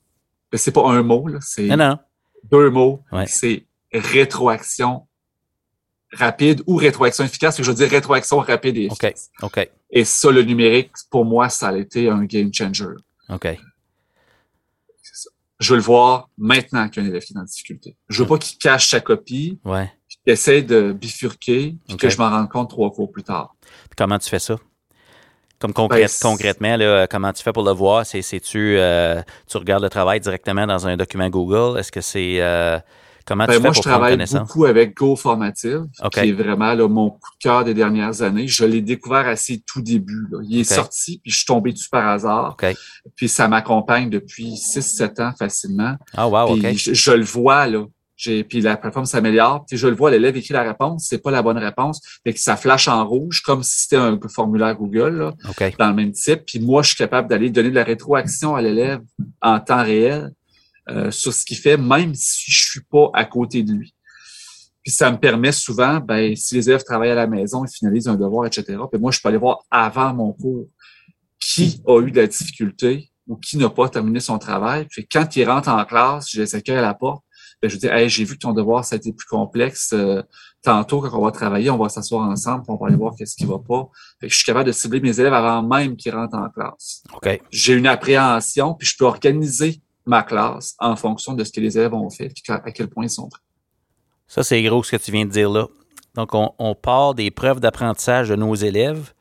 ben c'est pas un mot, là, c'est deux mots. C'est rétroaction rapide ou rétroaction efficace. Je veux dire rétroaction rapide et efficace. OK. Et ça, le numérique, pour moi, ça a été un game changer. OK. Je veux le voir maintenant qu'un élève qui est en difficulté. Je veux pas qu'il cache sa copie. Ouais essaie de bifurquer, puis que je m'en rende compte trois fois plus tard. comment tu fais ça? Comme ben, concrètement, là, comment tu fais pour le voir? C'est-tu euh, tu regardes le travail directement dans un document Google? Est-ce que c'est euh, comment tu ben, fais moi, pour je travaille beaucoup avec GoFormative, qui est vraiment là, mon coup de cœur des dernières années. Je l'ai découvert à ses tout débuts. Il est sorti, puis je suis tombé dessus par hasard. Puis ça m'accompagne depuis 6-7 ans facilement. Ah wow. Je, je, le vois là puis la plateforme s'améliore. Puis je le vois, l'élève écrit la réponse, c'est pas la bonne réponse, fait que ça flash en rouge comme si c'était un formulaire Google là, dans le même type. Puis moi, je suis capable d'aller donner de la rétroaction à l'élève en temps réel euh, sur ce qu'il fait, même si je suis pas à côté de lui. Puis ça me permet souvent, ben, si les élèves travaillent à la maison, ils finalisent un devoir, etc. Puis moi, je peux aller voir avant mon cours qui a eu de la difficulté ou qui n'a pas terminé son travail. Puis quand il rentre en classe, je les accueille à la porte ben, je dis, hey, j'ai vu que ton devoir, ça a été plus complexe. Euh, tantôt, quand on va travailler, on va s'asseoir ensemble, on va aller voir qu'est-ce qui va pas. Fait que je suis capable de cibler mes élèves avant même qu'ils rentrent en classe. Okay. J'ai une appréhension, puis je peux organiser ma classe en fonction de ce que les élèves ont fait, puis à quel point ils sont prêts. Ça, c'est gros ce que tu viens de dire là. Donc, on, on part des preuves d'apprentissage de nos élèves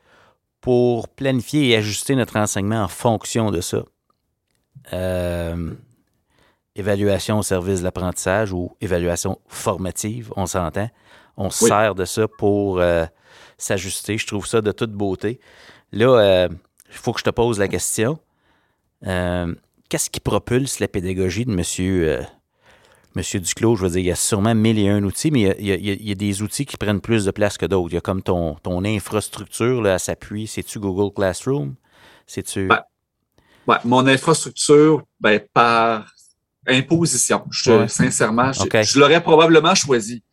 pour planifier et ajuster notre enseignement en fonction de ça. Euh, évaluation au service de l'apprentissage ou évaluation formative, on s'entend. On sert de ça pour euh, s'ajuster. Je trouve ça de toute beauté. Là, euh, il faut que je te pose la question. Euh, qu'est-ce qui propulse la pédagogie de M. Monsieur Duclos? Je veux dire, il y a sûrement mille et un outils, mais il y, a, des outils qui prennent plus de place que d'autres. Il y a comme ton, ton infrastructure là, à s'appuyer. C'est-tu Google Classroom? C'est-tu. mon infrastructure, ben, par imposition. Je, Sincèrement, je, l'aurais probablement choisi.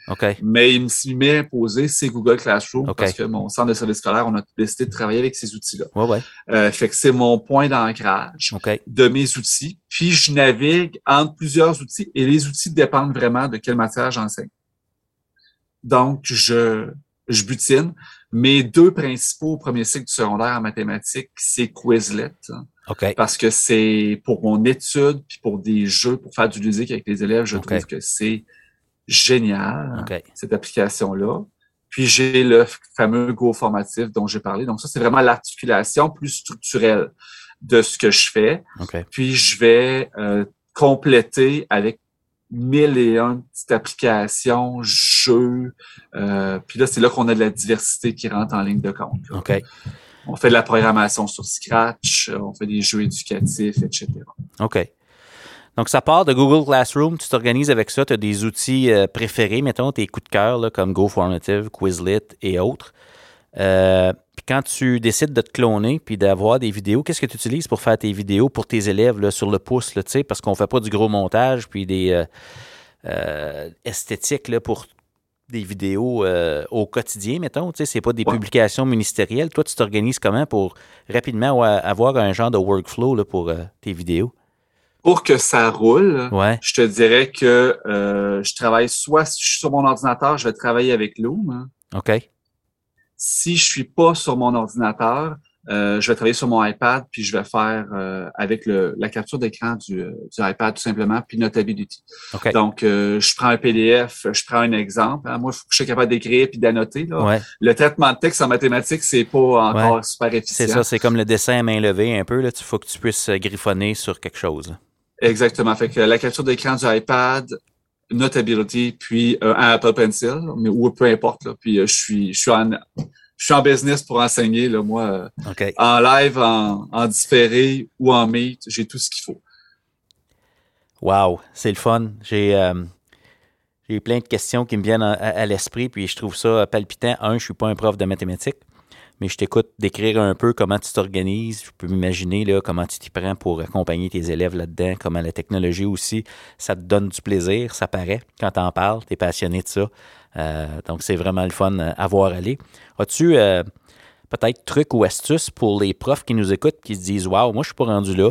Mais il m'est imposé, c'est Google Classroom parce que mon centre de service scolaire, on a décidé de travailler avec ces outils-là. Ouais, euh, fait que c'est mon point d'ancrage de mes outils. Puis je navigue entre plusieurs outils et les outils dépendent vraiment de quelle matière j'enseigne. Donc, je, je butine. Mes deux principaux au premier cycle du secondaire en mathématiques, c'est Quizlet. Parce que c'est pour mon étude, puis pour des jeux, pour faire du ludique avec les élèves, je trouve que c'est génial, cette application-là. Puis j'ai le fameux Go formatif dont j'ai parlé. Donc ça, c'est vraiment l'articulation plus structurelle de ce que je fais. Puis je vais euh, compléter avec mille et un petites applications, jeux. Euh, puis là, c'est là qu'on a de la diversité qui rentre en ligne de compte. OK. On fait de la programmation sur Scratch, on fait des jeux éducatifs, etc. OK. Donc, ça part de Google Classroom. Tu t'organises avec ça. Tu as des outils euh, préférés, mettons, tes coups de cœur, comme GoFormative, Quizlet et autres. Euh, puis quand tu décides de te cloner puis d'avoir des vidéos, qu'est-ce que tu utilises pour faire tes vidéos pour tes élèves sur le pouce, parce qu'on fait pas du gros montage puis des euh, esthétiques là, pour des vidéos au quotidien, mettons. Tu sais, c'est pas des publications ministérielles. Toi, tu t'organises comment pour rapidement avoir un genre de workflow là, pour tes vidéos? Pour que ça roule, je te dirais que je travaille soit si je suis sur mon ordinateur, je vais travailler avec Loom. OK. Si je suis pas sur mon ordinateur, euh, je vais travailler sur mon iPad, puis je vais faire euh, avec le, la capture d'écran du, euh, du, iPad tout simplement, puis Notability. Donc, je prends un PDF, je prends un exemple. Hein. Moi, il faut que je sois capable d'écrire puis d'annoter. Le traitement de texte en mathématiques, c'est pas encore super efficient. C'est ça, c'est comme le dessin à main levée un peu. Là. Il faut que tu puisses griffonner sur quelque chose. Exactement. Fait que la capture d'écran du iPad, Notability, puis un Apple Pencil, mais ou peu importe. Là. Puis je suis, je suis en je suis en business pour enseigner, là, moi, euh, en live, en, en, différé ou en meet, j'ai tout ce qu'il faut. Wow, c'est le fun. J'ai euh, plein de questions qui me viennent à, l'esprit, puis je trouve ça palpitant. Un, je suis pas un prof de mathématiques, mais je t'écoute décrire un peu comment tu t'organises. Je peux m'imaginer comment tu t'y prends pour accompagner tes élèves là-dedans, comment la technologie aussi, ça te donne du plaisir, ça paraît quand tu en parles, tu es passionné de ça. Euh, donc, c'est vraiment le fun à voir aller. As-tu euh, peut-être trucs ou astuces pour les profs qui nous écoutent qui se disent Waouh, moi, je suis pas rendu là.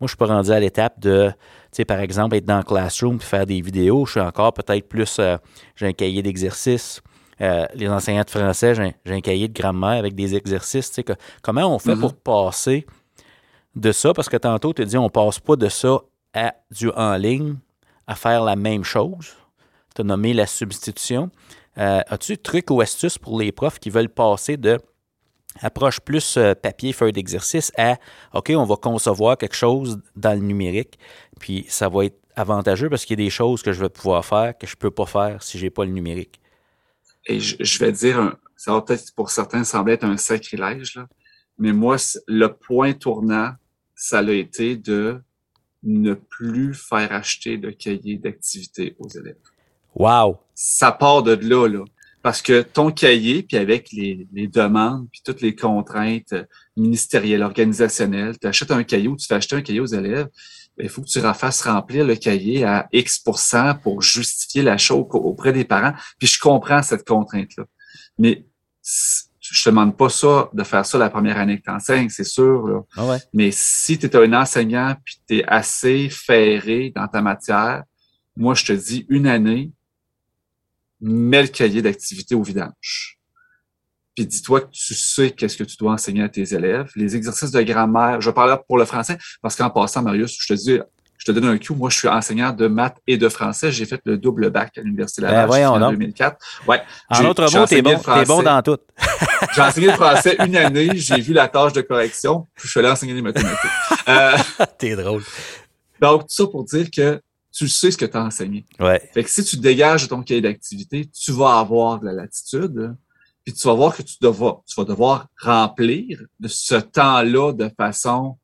Moi, je suis pas rendu à l'étape de, tu sais, par exemple, être dans le classroom et faire des vidéos. Je suis encore peut-être plus, euh, j'ai un cahier d'exercices. les enseignants de français, j'ai un, cahier de grammaire avec des exercices. Comment on fait mm-hmm. pour passer de ça? Parce que tantôt, tu dis, on passe pas de ça à du en ligne à faire la même chose tu as nommé la substitution. Euh, as-tu trucs ou astuces pour les profs qui veulent passer de approche plus euh, papier, feuille d'exercice à OK, on va concevoir quelque chose dans le numérique, puis ça va être avantageux parce qu'il y a des choses que je vais pouvoir faire que je ne peux pas faire si je n'ai pas le numérique? Et je, vais dire, ça va peut-être pour certains sembler être un sacrilège, mais moi, le point tournant, ça a été de ne plus faire acheter de cahier d'activité aux élèves. Wow! Ça part de là, là. Parce que ton cahier, puis avec les, demandes, puis toutes les contraintes ministérielles, organisationnelles, tu achètes un cahier ou tu fais acheter un cahier aux élèves, il faut que tu fasses remplir le cahier à X pour justifier la chose auprès des parents. Puis je comprends cette contrainte-là. Mais je te demande pas ça, de faire ça la première année que tu enseignes, c'est sûr. Ah Mais si tu es un enseignant puis tu es assez ferré dans ta matière, moi, je te dis une année, mets le cahier d'activité au vidange. Puis dis-toi que tu sais qu'est-ce que tu dois enseigner à tes élèves. Les exercices de grammaire, je parle pour le français, parce qu'en passant, Marius, je te dis, je te donne un coup. Moi, je suis enseignant de maths et de français. J'ai fait le double bac à l'Université ben, Laval en 2004. Ouais. En autre mot, t'es bon, es bon dans tout. j'ai enseigné le français une année. J'ai vu la tâche de correction. Puis je suis allé enseigner les mathématiques. Euh, T'es drôle. Donc, tout ça pour dire que tu sais ce que tu as enseigné. Ouais. Fait que si tu dégages ton cahier d'activité, tu vas avoir de la latitude, puis tu vas voir que tu, devras, tu vas devoir remplir ce temps-là de façon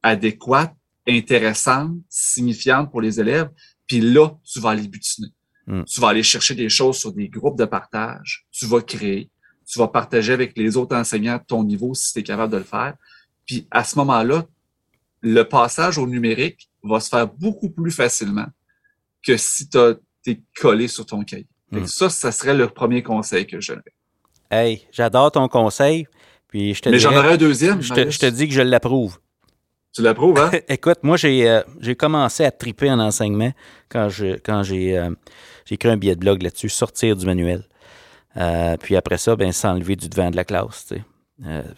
adéquate, intéressante, signifiante pour les élèves, puis là, tu vas aller butiner. Hmm. Tu vas aller chercher des choses sur des groupes de partage, tu vas créer, tu vas partager avec les autres enseignants de ton niveau si tu es capable de le faire. Puis à ce moment-là, le passage au numérique va se faire beaucoup plus facilement que si tu es collé sur ton cahier. Hmm. Ça, ça serait le premier conseil que je donnerais. Hey, j'adore ton conseil. Puis je te Mais j'en aurais un deuxième. Je te, dis que je l'approuve. Tu l'approuves, hein? Écoute, moi, euh, j'ai commencé à triper en enseignement quand je quand j'ai euh, écrit un billet de blog là-dessus, sortir du manuel. Euh, puis après ça, ben, s'enlever du devant de la classe.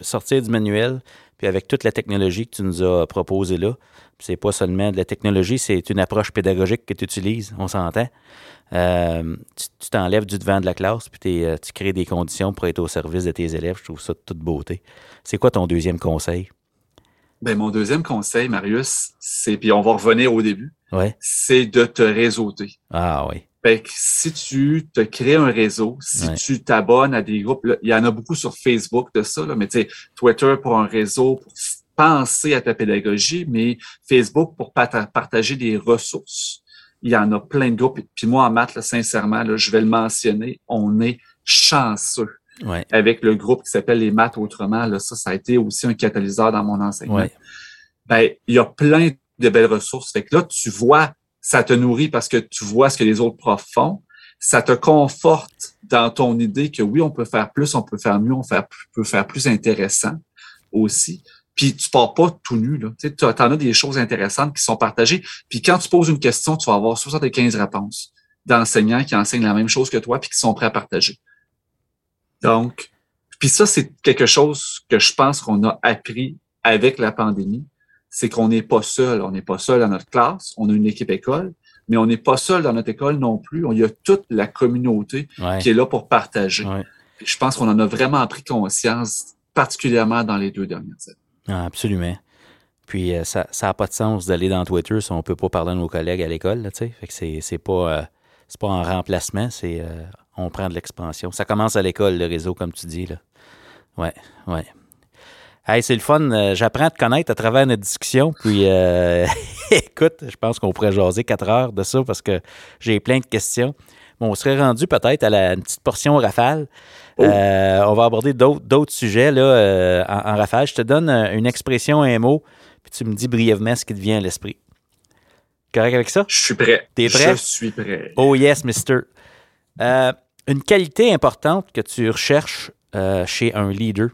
sortir du manuel, puis avec toute la technologie que tu nous as proposée là, c'est pas seulement de la technologie, c'est une approche pédagogique que tu utilises, on s'entend. Euh, tu t'enlèves du devant de la classe, puis euh, tu crées des conditions pour être au service de tes élèves. Je trouve ça de toute beauté. C'est quoi ton deuxième conseil? Ben, mon deuxième conseil, Marius, c'est, puis on va revenir au début, c'est de te réseauter. Ah oui. Fait que si tu te crées un réseau, si tu t'abonnes à des groupes, il y en a beaucoup sur Facebook de ça, là, mais tu sais, Twitter pour un réseau, pour penser à ta pédagogie, mais Facebook pour partager des ressources. Il y en a plein de groupes. Puis moi, en maths, sincèrement, là, je vais le mentionner, on est chanceux avec le groupe qui s'appelle les maths autrement. Là, ça, ça a été aussi un catalyseur dans mon enseignement. Ben, il y a plein de belles ressources. Fait que là, tu vois, ça te nourrit parce que tu vois ce que les autres profs font. Ça te conforte dans ton idée que oui, on peut faire plus, on peut faire mieux, on peut faire plus intéressant aussi. Puis tu pars pas tout nu. Tu en as des choses intéressantes qui sont partagées. Puis quand tu poses une question, tu vas avoir 75 réponses d'enseignants qui enseignent la même chose que toi puis qui sont prêts à partager. Donc, puis ça, c'est quelque chose que je pense qu'on a appris avec la pandémie, c'est qu'on n'est pas seul. On n'est pas seul dans notre classe, on a une équipe école, mais on n'est pas seul dans notre école non plus. Il y a toute la communauté qui est là pour partager. Je pense qu'on en a vraiment pris conscience, particulièrement dans les deux dernières années. Ah, absolument. Puis euh, ça n'a pas de sens d'aller dans Twitter si on ne peut pas parler à nos collègues à l'école. Fait que c'est pas, euh, pas en remplacement, c'est euh, on prend de l'expansion. Ça commence à l'école, le réseau, comme tu dis. Là. Ouais, ouais. Hey, c'est le fun. J'apprends à te connaître à travers notre discussion. Puis, écoute, je pense qu'on pourrait jaser quatre heures de ça parce que j'ai plein de questions. Bon, on serait rendu peut-être à la une petite portion rafale. Oh. Euh, on va aborder d'autres sujets là, en, rafale. Je te donne une expression, un mot, puis tu me dis brièvement ce qui te vient à l'esprit. Correct avec ça? Je suis prêt. T'es prêt? Je suis prêt. Oh yes, mister. une qualité importante que tu recherches chez un leader?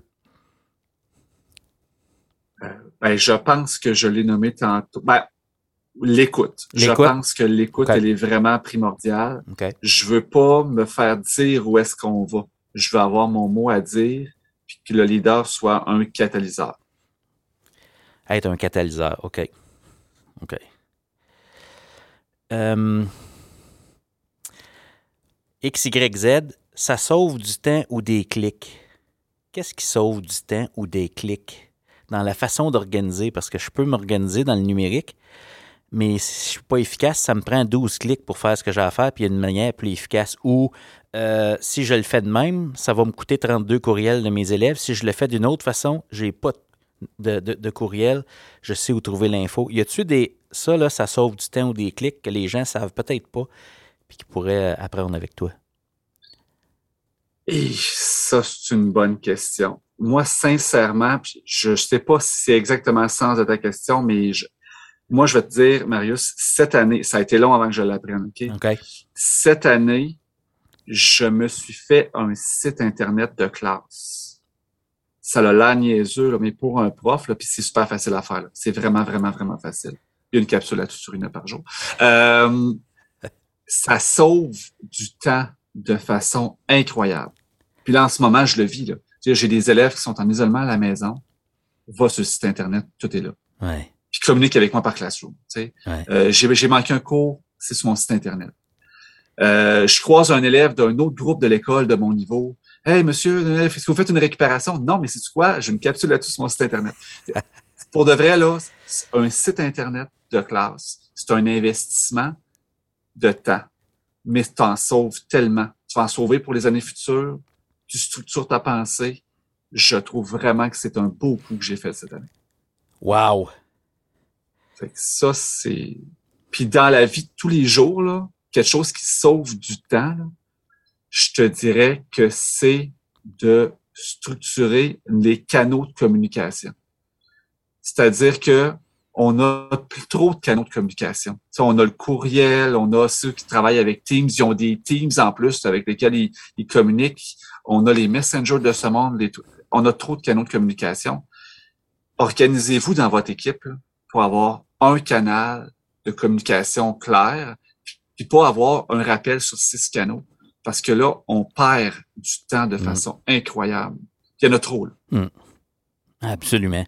Ben, je pense que je l'ai nommé tantôt. Ben, l'écoute. Je pense que l'écoute, elle est vraiment primordiale. Je veux pas me faire dire où est-ce qu'on va. Je veux avoir mon mot à dire, puis que le leader soit un catalyseur. Être un catalyseur, OK. OK. Euh, X, Y, Z, ça sauve du temps ou des clics? Qu'est-ce qui sauve du temps ou des clics? dans la façon d'organiser, parce que je peux m'organiser dans le numérique, mais si je ne suis pas efficace, ça me prend 12 clics pour faire ce que j'ai à faire, puis il y a une manière plus efficace. Ou euh, si je le fais de même, ça va me coûter 32 courriels de mes élèves. Si je le fais d'une autre façon, j'ai pas de, de, courriel, je sais où trouver l'info. Y a-tu des. Ça, là, ça sauve du temps ou des clics que les gens savent peut-être pas, puis qui pourraient apprendre avec toi? Et ça, c'est une bonne question moi, sincèrement, je ne sais pas si c'est exactement le sens de ta question, mais moi, je vais te dire, Marius, cette année, ça a été long avant que je l'apprenne, OK? Cette année, je me suis fait un site Internet de classe. Ça a l'air niaiseux, mais pour un prof, puis c'est super facile à faire. C'est vraiment, vraiment, vraiment facile. Il y a une capsule à tout sur une par jour. Euh, ça sauve du temps de façon incroyable. Puis là, en ce moment, je le vis. Là. J'ai des élèves qui sont en isolement à la maison. Va sur le site Internet, tout est là. Ouais. Puis communique avec moi par Classroom. Euh, j'ai manqué un cours, c'est sur mon site Internet. Euh, je croise un élève d'un autre groupe de l'école de mon niveau. Hey, monsieur, est-ce que vous faites une récupération? Non, mais c'est quoi? J'ai une capsule là-dessus sur mon site Internet. Pour de vrai, là, un site Internet de classe, c'est un investissement de temps. Mais tu en sauves tellement. Tu vas en sauver pour les années futures, tu structures ta pensée. Je trouve vraiment que c'est un beau coup que j'ai fait cette année. Wow! Fait que ça, c'est. Puis dans la vie de tous les jours, là, quelque chose qui sauve du temps, je te dirais que c'est de structurer les canaux de communication. C'est-à-dire que on a trop de canaux de communication. on a le courriel, on a ceux qui travaillent avec Teams, ils ont des Teams en plus avec lesquels ils, communiquent. On a les messengers de ce monde, on a trop de canaux de communication. Organisez-vous dans votre équipe pour avoir un canal de communication clair, puis pas avoir un rappel sur six canaux. Parce que là, on perd du temps de mm. façon incroyable. Il y en a trop. Là. Mm. Absolument.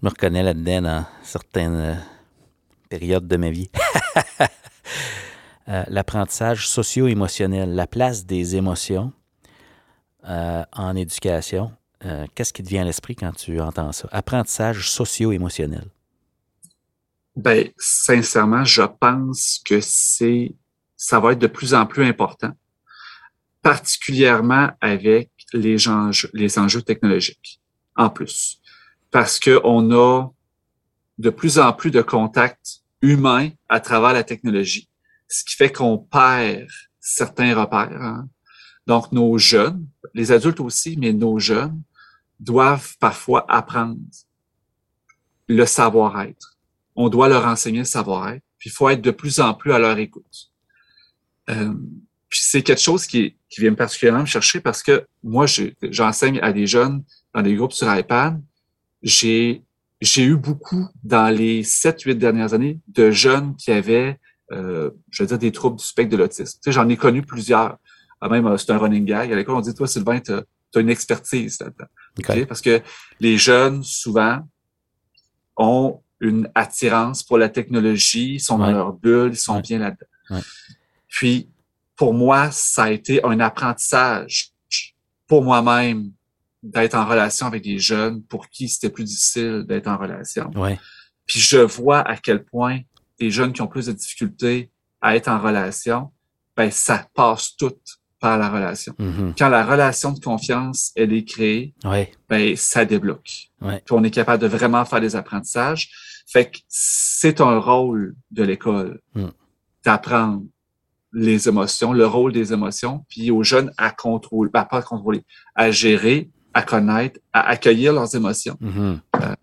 Je me reconnais là-dedans dans certaines euh, périodes de ma vie. Euh, l'apprentissage socio-émotionnel, la place des émotions euh, en éducation. qu'est-ce qui te vient à l'esprit quand tu entends ça? Apprentissage socio-émotionnel. Ben, sincèrement, je pense que c'est, ça va être de plus en plus important, particulièrement avec les enjeux, technologiques, en plus. Parce que on a de plus en plus de contacts humains à travers la technologie, ce qui fait qu'on perd certains repères. Hein. Donc, nos jeunes, les adultes aussi, mais nos jeunes, doivent parfois apprendre le savoir-être. On doit leur enseigner le savoir-être, puis il faut être de plus en plus à leur écoute. Euh, puis c'est quelque chose qui, qui vient particulièrement me chercher parce que moi, j'enseigne à des jeunes dans des groupes sur iPad. J'ai j'ai eu beaucoup dans les sept, huit dernières années de jeunes qui avaient, euh, je veux dire, des troubles du spectre de l'autisme. Tu sais, j'en ai connu plusieurs. Ah, même, euh, c'est un running gag. À l'école, on dit, toi, Sylvain, tu as, une expertise là-dedans. Parce que les jeunes, souvent, ont une attirance pour la technologie, ils sont dans leur bulle, ils sont bien là-dedans. Puis, pour moi, ça a été un apprentissage pour moi-même d'être en relation avec des jeunes pour qui c'était plus difficile d'être en relation. Puis je vois à quel point des jeunes qui ont plus de difficultés à être en relation, ben ça passe tout par la relation. Mm-hmm. Quand la relation de confiance elle est créée, ouais. ben ça débloque. Ouais. Puis on est capable de vraiment faire des apprentissages. Fait que c'est un rôle de l'école mm. d'apprendre les émotions, le rôle des émotions, puis aux jeunes à contrôler, ben, pas à contrôler, à gérer à connaître, à accueillir leurs émotions. Mm-hmm. Euh,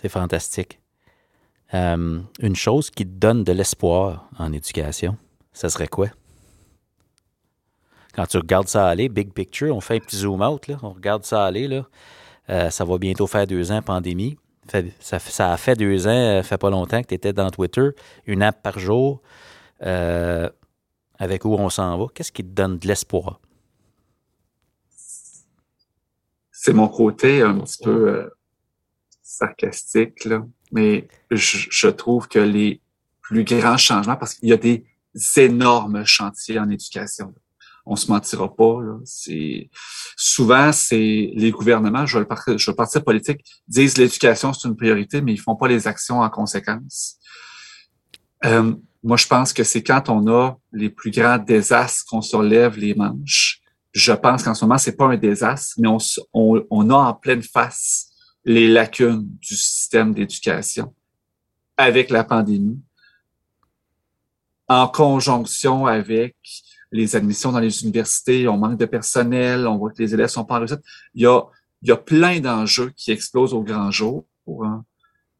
c'est fantastique. Euh, une chose qui te donne de l'espoir en éducation, ça serait quoi? Quand tu regardes ça aller, big picture, on fait un petit zoom out, là, on regarde ça aller, là, euh, ça va bientôt faire deux ans, pandémie. Ça, a fait deux ans, fait pas longtemps que tu étais dans Twitter, une app par jour, avec où on s'en va. Qu'est-ce qui te donne de l'espoir? c'est mon côté un petit peu euh, sarcastique, là. mais je, trouve que les plus grands changements, parce qu'il y a des énormes chantiers en éducation. On se mentira pas. Là. C'est souvent c'est les gouvernements, je veux le partir politique, disent l'éducation c'est une priorité, mais ils font pas les actions en conséquence. Euh, moi, je pense que c'est quand on a les plus grands désastres qu'on se les manches je pense qu'en ce moment, c'est pas un désastre, mais on, on, on, a en pleine face les lacunes du système d'éducation avec la pandémie, en conjonction avec les admissions dans les universités, on manque de personnel, on voit que les élèves sont pas en recette. Il y a, il y a plein d'enjeux qui explosent au grand jour. Hein.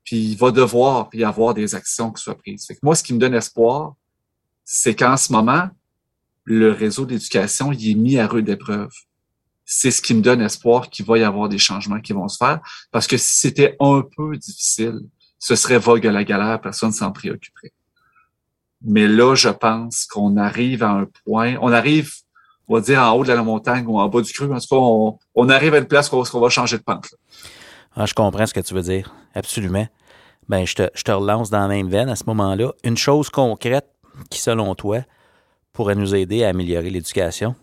Puis il va devoir y avoir des actions qui soient prises. Fait moi, ce qui me donne espoir, c'est qu'en ce moment, le réseau d'éducation il est mis à rude épreuve. C'est ce qui me donne espoir qu'il va y avoir des changements qui vont se faire. Parce que si c'était un peu difficile, ce serait vogue à la galère, personne s'en préoccuperait. Mais là, je pense qu'on arrive à un point, on arrive, on va dire en haut de la montagne ou en bas du cru, en tout cas, on, arrive à une place où on va changer de pente. Ah, je comprends ce que tu veux dire, absolument. Ben, je te, je te relance dans la même veine à ce moment-là. Une chose concrète qui, selon toi, pourrait nous aider à améliorer l'éducation.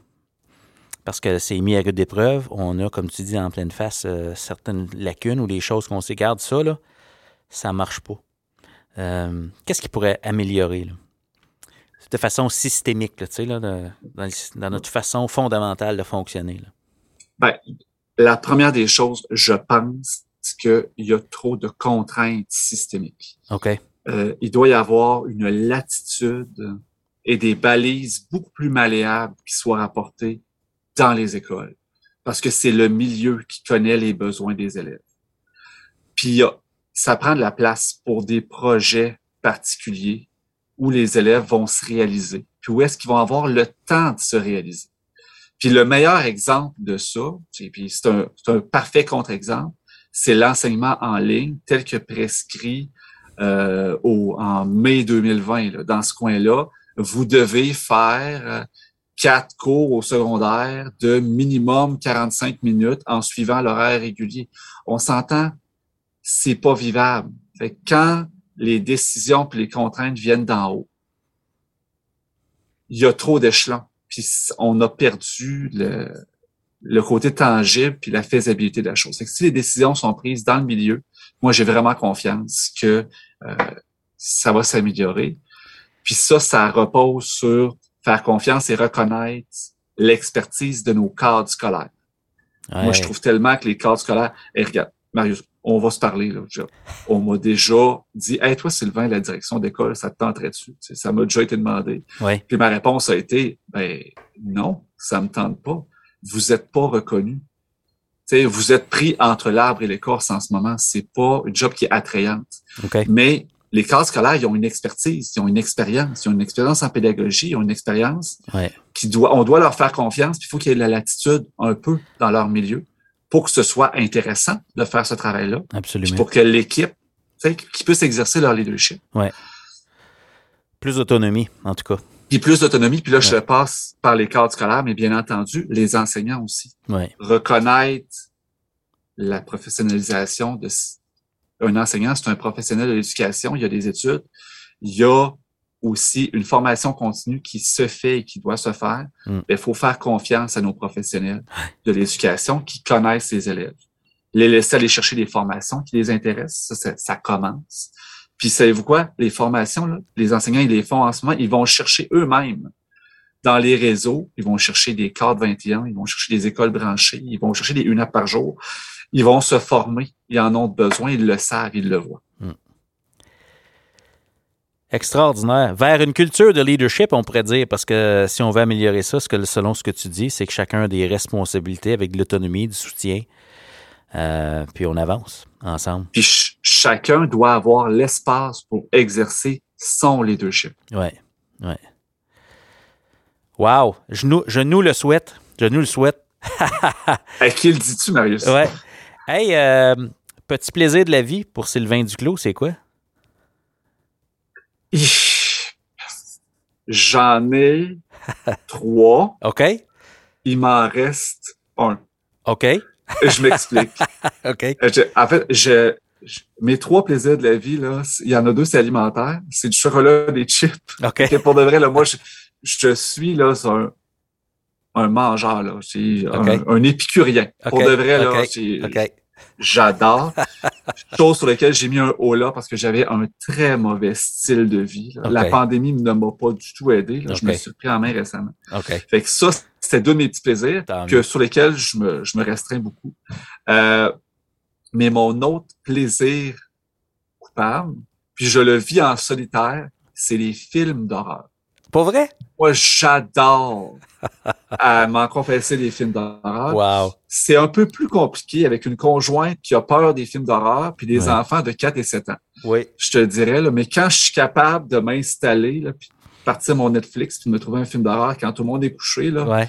Parce que c'est mis à rude épreuve. On a, comme tu dis, en pleine face, euh, certaines lacunes ou des choses qu'on garde ça, là, ça marche pas. Euh, qu'est-ce qui pourrait améliorer? Là? De façon systémique, là, là, de, dans, dans, notre façon fondamentale de fonctionner. Là. Ben, la première des choses, je pense qu'il y a trop de contraintes systémiques. OK. Euh, il doit y avoir une latitude et des balises beaucoup plus malléables qui soient rapportées dans les écoles. Parce que c'est le milieu qui connaît les besoins des élèves. Puis ça prend de la place pour des projets particuliers où les élèves vont se réaliser. Puis où est-ce qu'ils vont avoir le temps de se réaliser. Puis le meilleur exemple de ça, et puis c'est un, parfait contre-exemple, c'est l'enseignement en ligne tel que prescrit euh, au, en mai 2020 là, dans ce coin-là vous devez faire euh, quatre cours au secondaire de minimum 45 minutes en suivant l'horaire régulier. On s'entend, c'est pas vivable. Quand les décisions et les contraintes viennent d'en haut, il y a trop d'échelons. Puis on a perdu le, le côté tangible puis la faisabilité de la chose. que si les décisions sont prises dans le milieu, moi j'ai vraiment confiance que euh, ça va s'améliorer. Puis ça, ça repose sur faire confiance et reconnaître l'expertise de nos cadres scolaires. Moi, je trouve tellement que les cadres scolaires. Et regarde, Marius, on va se parler. Là, on m'a déjà dit Hey, toi, Sylvain, la direction d'école, ça te tenterait dessus? Ça m'a déjà été demandé. Puis ma réponse a été Ben non, ça me tente pas. Vous n'êtes pas reconnu. vous êtes pris entre l'arbre et l'écorce en ce moment. C'est pas une job qui est attrayante. Mais les cadres scolaires, ils ont une expertise, ils ont une expérience, ils ont une expérience en pédagogie, ils ont une expérience qui doit, on doit leur faire confiance, puis il faut qu'il y ait la latitude un peu dans leur milieu pour que ce soit intéressant de faire ce travail-là. Absolument. Pour que l'équipe, qui puisse exercer leur leadership. Ouais. Plus d'autonomie, en tout cas. Puis plus d'autonomie, puis là, je passe par les cadres scolaires, mais bien entendu, les enseignants aussi. Ouais. Reconnaître la professionnalisation de un enseignant, c'est un professionnel de l'éducation, il y a des études, il y a aussi une formation continue qui se fait et qui doit se faire. Mm. Il faut faire confiance à nos professionnels de l'éducation qui connaissent les élèves. Les laisser aller chercher des formations qui les intéressent, ça, ça, commence. Puis savez-vous quoi? Les formations, là, les enseignants, ils les font en ce moment, ils vont chercher eux-mêmes dans les réseaux, ils vont chercher des cadres 21, ils vont chercher des écoles branchées, ils vont chercher des une heure par jour ils vont se former. Ils en ont besoin, ils le savent, ils le voient. Extraordinaire. Vers une culture de leadership, on pourrait dire, parce que si on veut améliorer ça, ce que, selon ce que tu dis, c'est que chacun a des responsabilités avec de l'autonomie, du soutien, euh, puis on avance ensemble. Puis chacun doit avoir l'espace pour exercer son leadership. Oui, oui. Wow! Je nous, je nous le souhaite. Je nous le souhaite. à qui le dis-tu, Marius? Ouais. Hey, euh, petit plaisir de la vie pour Sylvain Duclos, c'est quoi? J'en ai trois. OK. Il m'en reste un. OK. Je m'explique. OK. Euh, en fait, je, mes trois plaisirs de la vie, là, il y en a deux, c'est alimentaire. C'est du chocolat, des chips. OK. pour de vrai, là, moi, je, je suis là un, un mangeur, là. C'est un, épicurien. Pour de vrai, là, j'adore. Chose sur laquelle j'ai mis un haut là parce que j'avais un très mauvais style de vie. La pandémie ne m'a pas du tout aidé. Je me suis pris en main récemment. Fait que ça, c'était deux de mes petits plaisirs que, sur lesquels je me, je me restreins beaucoup. Euh, mais mon autre plaisir coupable, puis je le vis en solitaire, c'est les films d'horreur. Pas vrai? Moi, j'adore m'en confesser des films d'horreur. Wow. C'est un peu plus compliqué avec une conjointe qui a peur des films d'horreur puis des enfants de 4 et 7 ans. Oui. Je te dirais, là, mais quand je suis capable de m'installer, puis partir mon Netflix puis de me trouver un film d'horreur quand tout le monde est couché, là,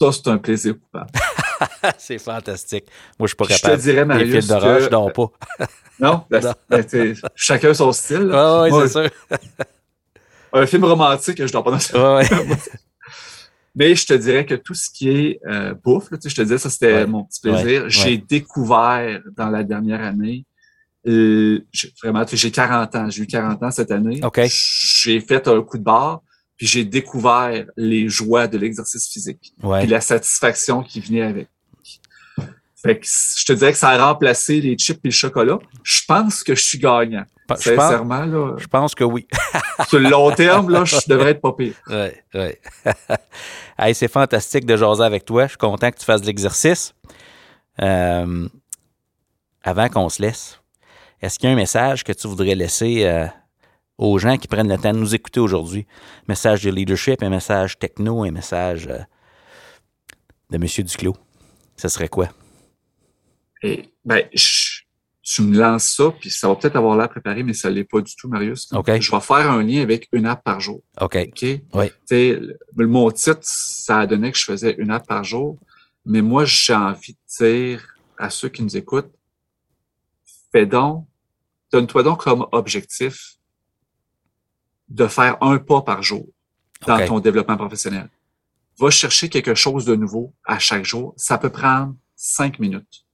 ça, c'est un plaisir coupable. c'est fantastique. Moi, je suis pas capable. Je te dirais, Marius, Les films d'horreur, je dors pas. non, ben, ben, chacun son style. Oui, c'est sûr un film romantique, je dois pas ouais, Mais je te dirais que tout ce qui est euh, bouffe, tu sais, je te disais, ça c'était mon petit plaisir. J'ai découvert dans la dernière année, euh, vraiment, j'ai 40 ans, j'ai eu 40 ans cette année. J'ai fait un coup de barre, puis j'ai découvert les joies de l'exercice physique, puis la satisfaction qui venait avec. Fait que je te dirais que ça a remplacé les chips et le chocolat. Je pense que je suis gagnant. Sincèrement, là. Je pense que oui. sur le long terme, là, je devrais être pas pire. Oui, oui. c'est fantastique de jaser avec toi. Je suis content que tu fasses de l'exercice. Euh, avant qu'on se laisse, est-ce qu'il y a un message que tu voudrais laisser euh, aux gens qui prennent le temps de nous écouter aujourd'hui? Message de leadership, un message techno, un message euh, de M. Duclos. Ce serait quoi? Et, ben, tu me lances ça, puis ça va peut-être avoir l'air préparé, mais ça ne l'est pas du tout, Marius. Okay. Je vais faire un lien avec une app par jour. OK. OK? Oui. Le, mon titre, ça a donné que je faisais une app par jour, mais moi, j'ai envie de dire à ceux qui nous écoutent, fais donc, donne-toi donc comme objectif de faire un pas par jour dans ton développement professionnel. Va chercher quelque chose de nouveau à chaque jour. Ça peut prendre cinq minutes.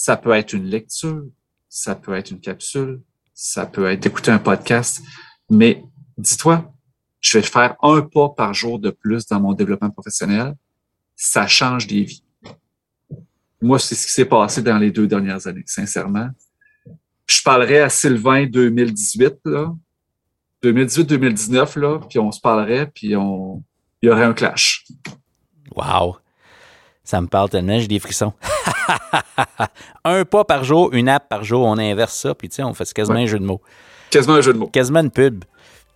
Ça peut être une lecture, ça peut être une capsule, ça peut être d'écouter un podcast, mais dis-toi, je vais faire un pas par jour de plus dans mon développement professionnel. Ça change des vies. moi, c'est ce qui s'est passé dans les deux dernières années, sincèrement. Je parlerais à Sylvain 2018, là. 2018-2019, là, puis on se parlerait, puis on, il y aurait un clash. Wow! Ça me parle tellement, j'ai des frissons. un pas par jour, une app par jour, on inverse ça, puis tu sais, on fait quasiment un jeu de mots. Quasiment un jeu de mots. Quasiment une pub.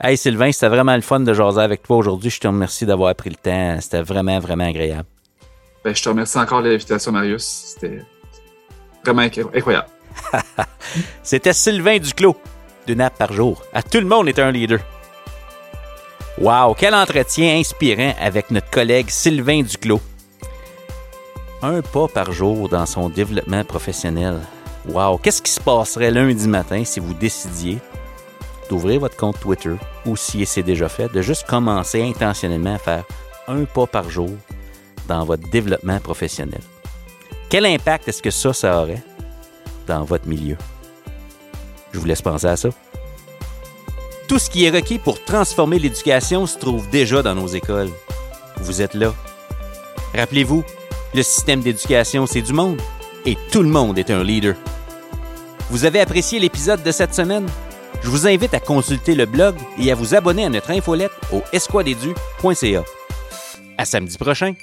Hey Sylvain, c'était vraiment le fun de jaser avec toi aujourd'hui. Je te remercie d'avoir pris le temps. C'était vraiment, vraiment agréable. Ben, je te remercie encore de l'invitation, Marius. C'était vraiment incroyable. C'était Sylvain Duclos, d'une app par jour. À tout le monde est un leader. Wow, quel entretien inspirant avec notre collègue Sylvain Duclos. Un pas par jour dans son développement professionnel. Wow, qu'est-ce qui se passerait lundi matin si vous décidiez d'ouvrir votre compte Twitter ou si c'est déjà fait, de juste commencer intentionnellement à faire un pas par jour dans votre développement professionnel? Quel impact est-ce que ça, ça aurait dans votre milieu? Je vous laisse penser à ça. Tout ce qui est requis pour transformer l'éducation se trouve déjà dans nos écoles. Vous êtes là. Rappelez-vous, le système d'éducation, c'est du monde et tout le monde est un leader. Vous avez apprécié l'épisode de cette semaine? Je vous invite à consulter le blog et à vous abonner à notre infolette au esquadedu.ca. À samedi prochain!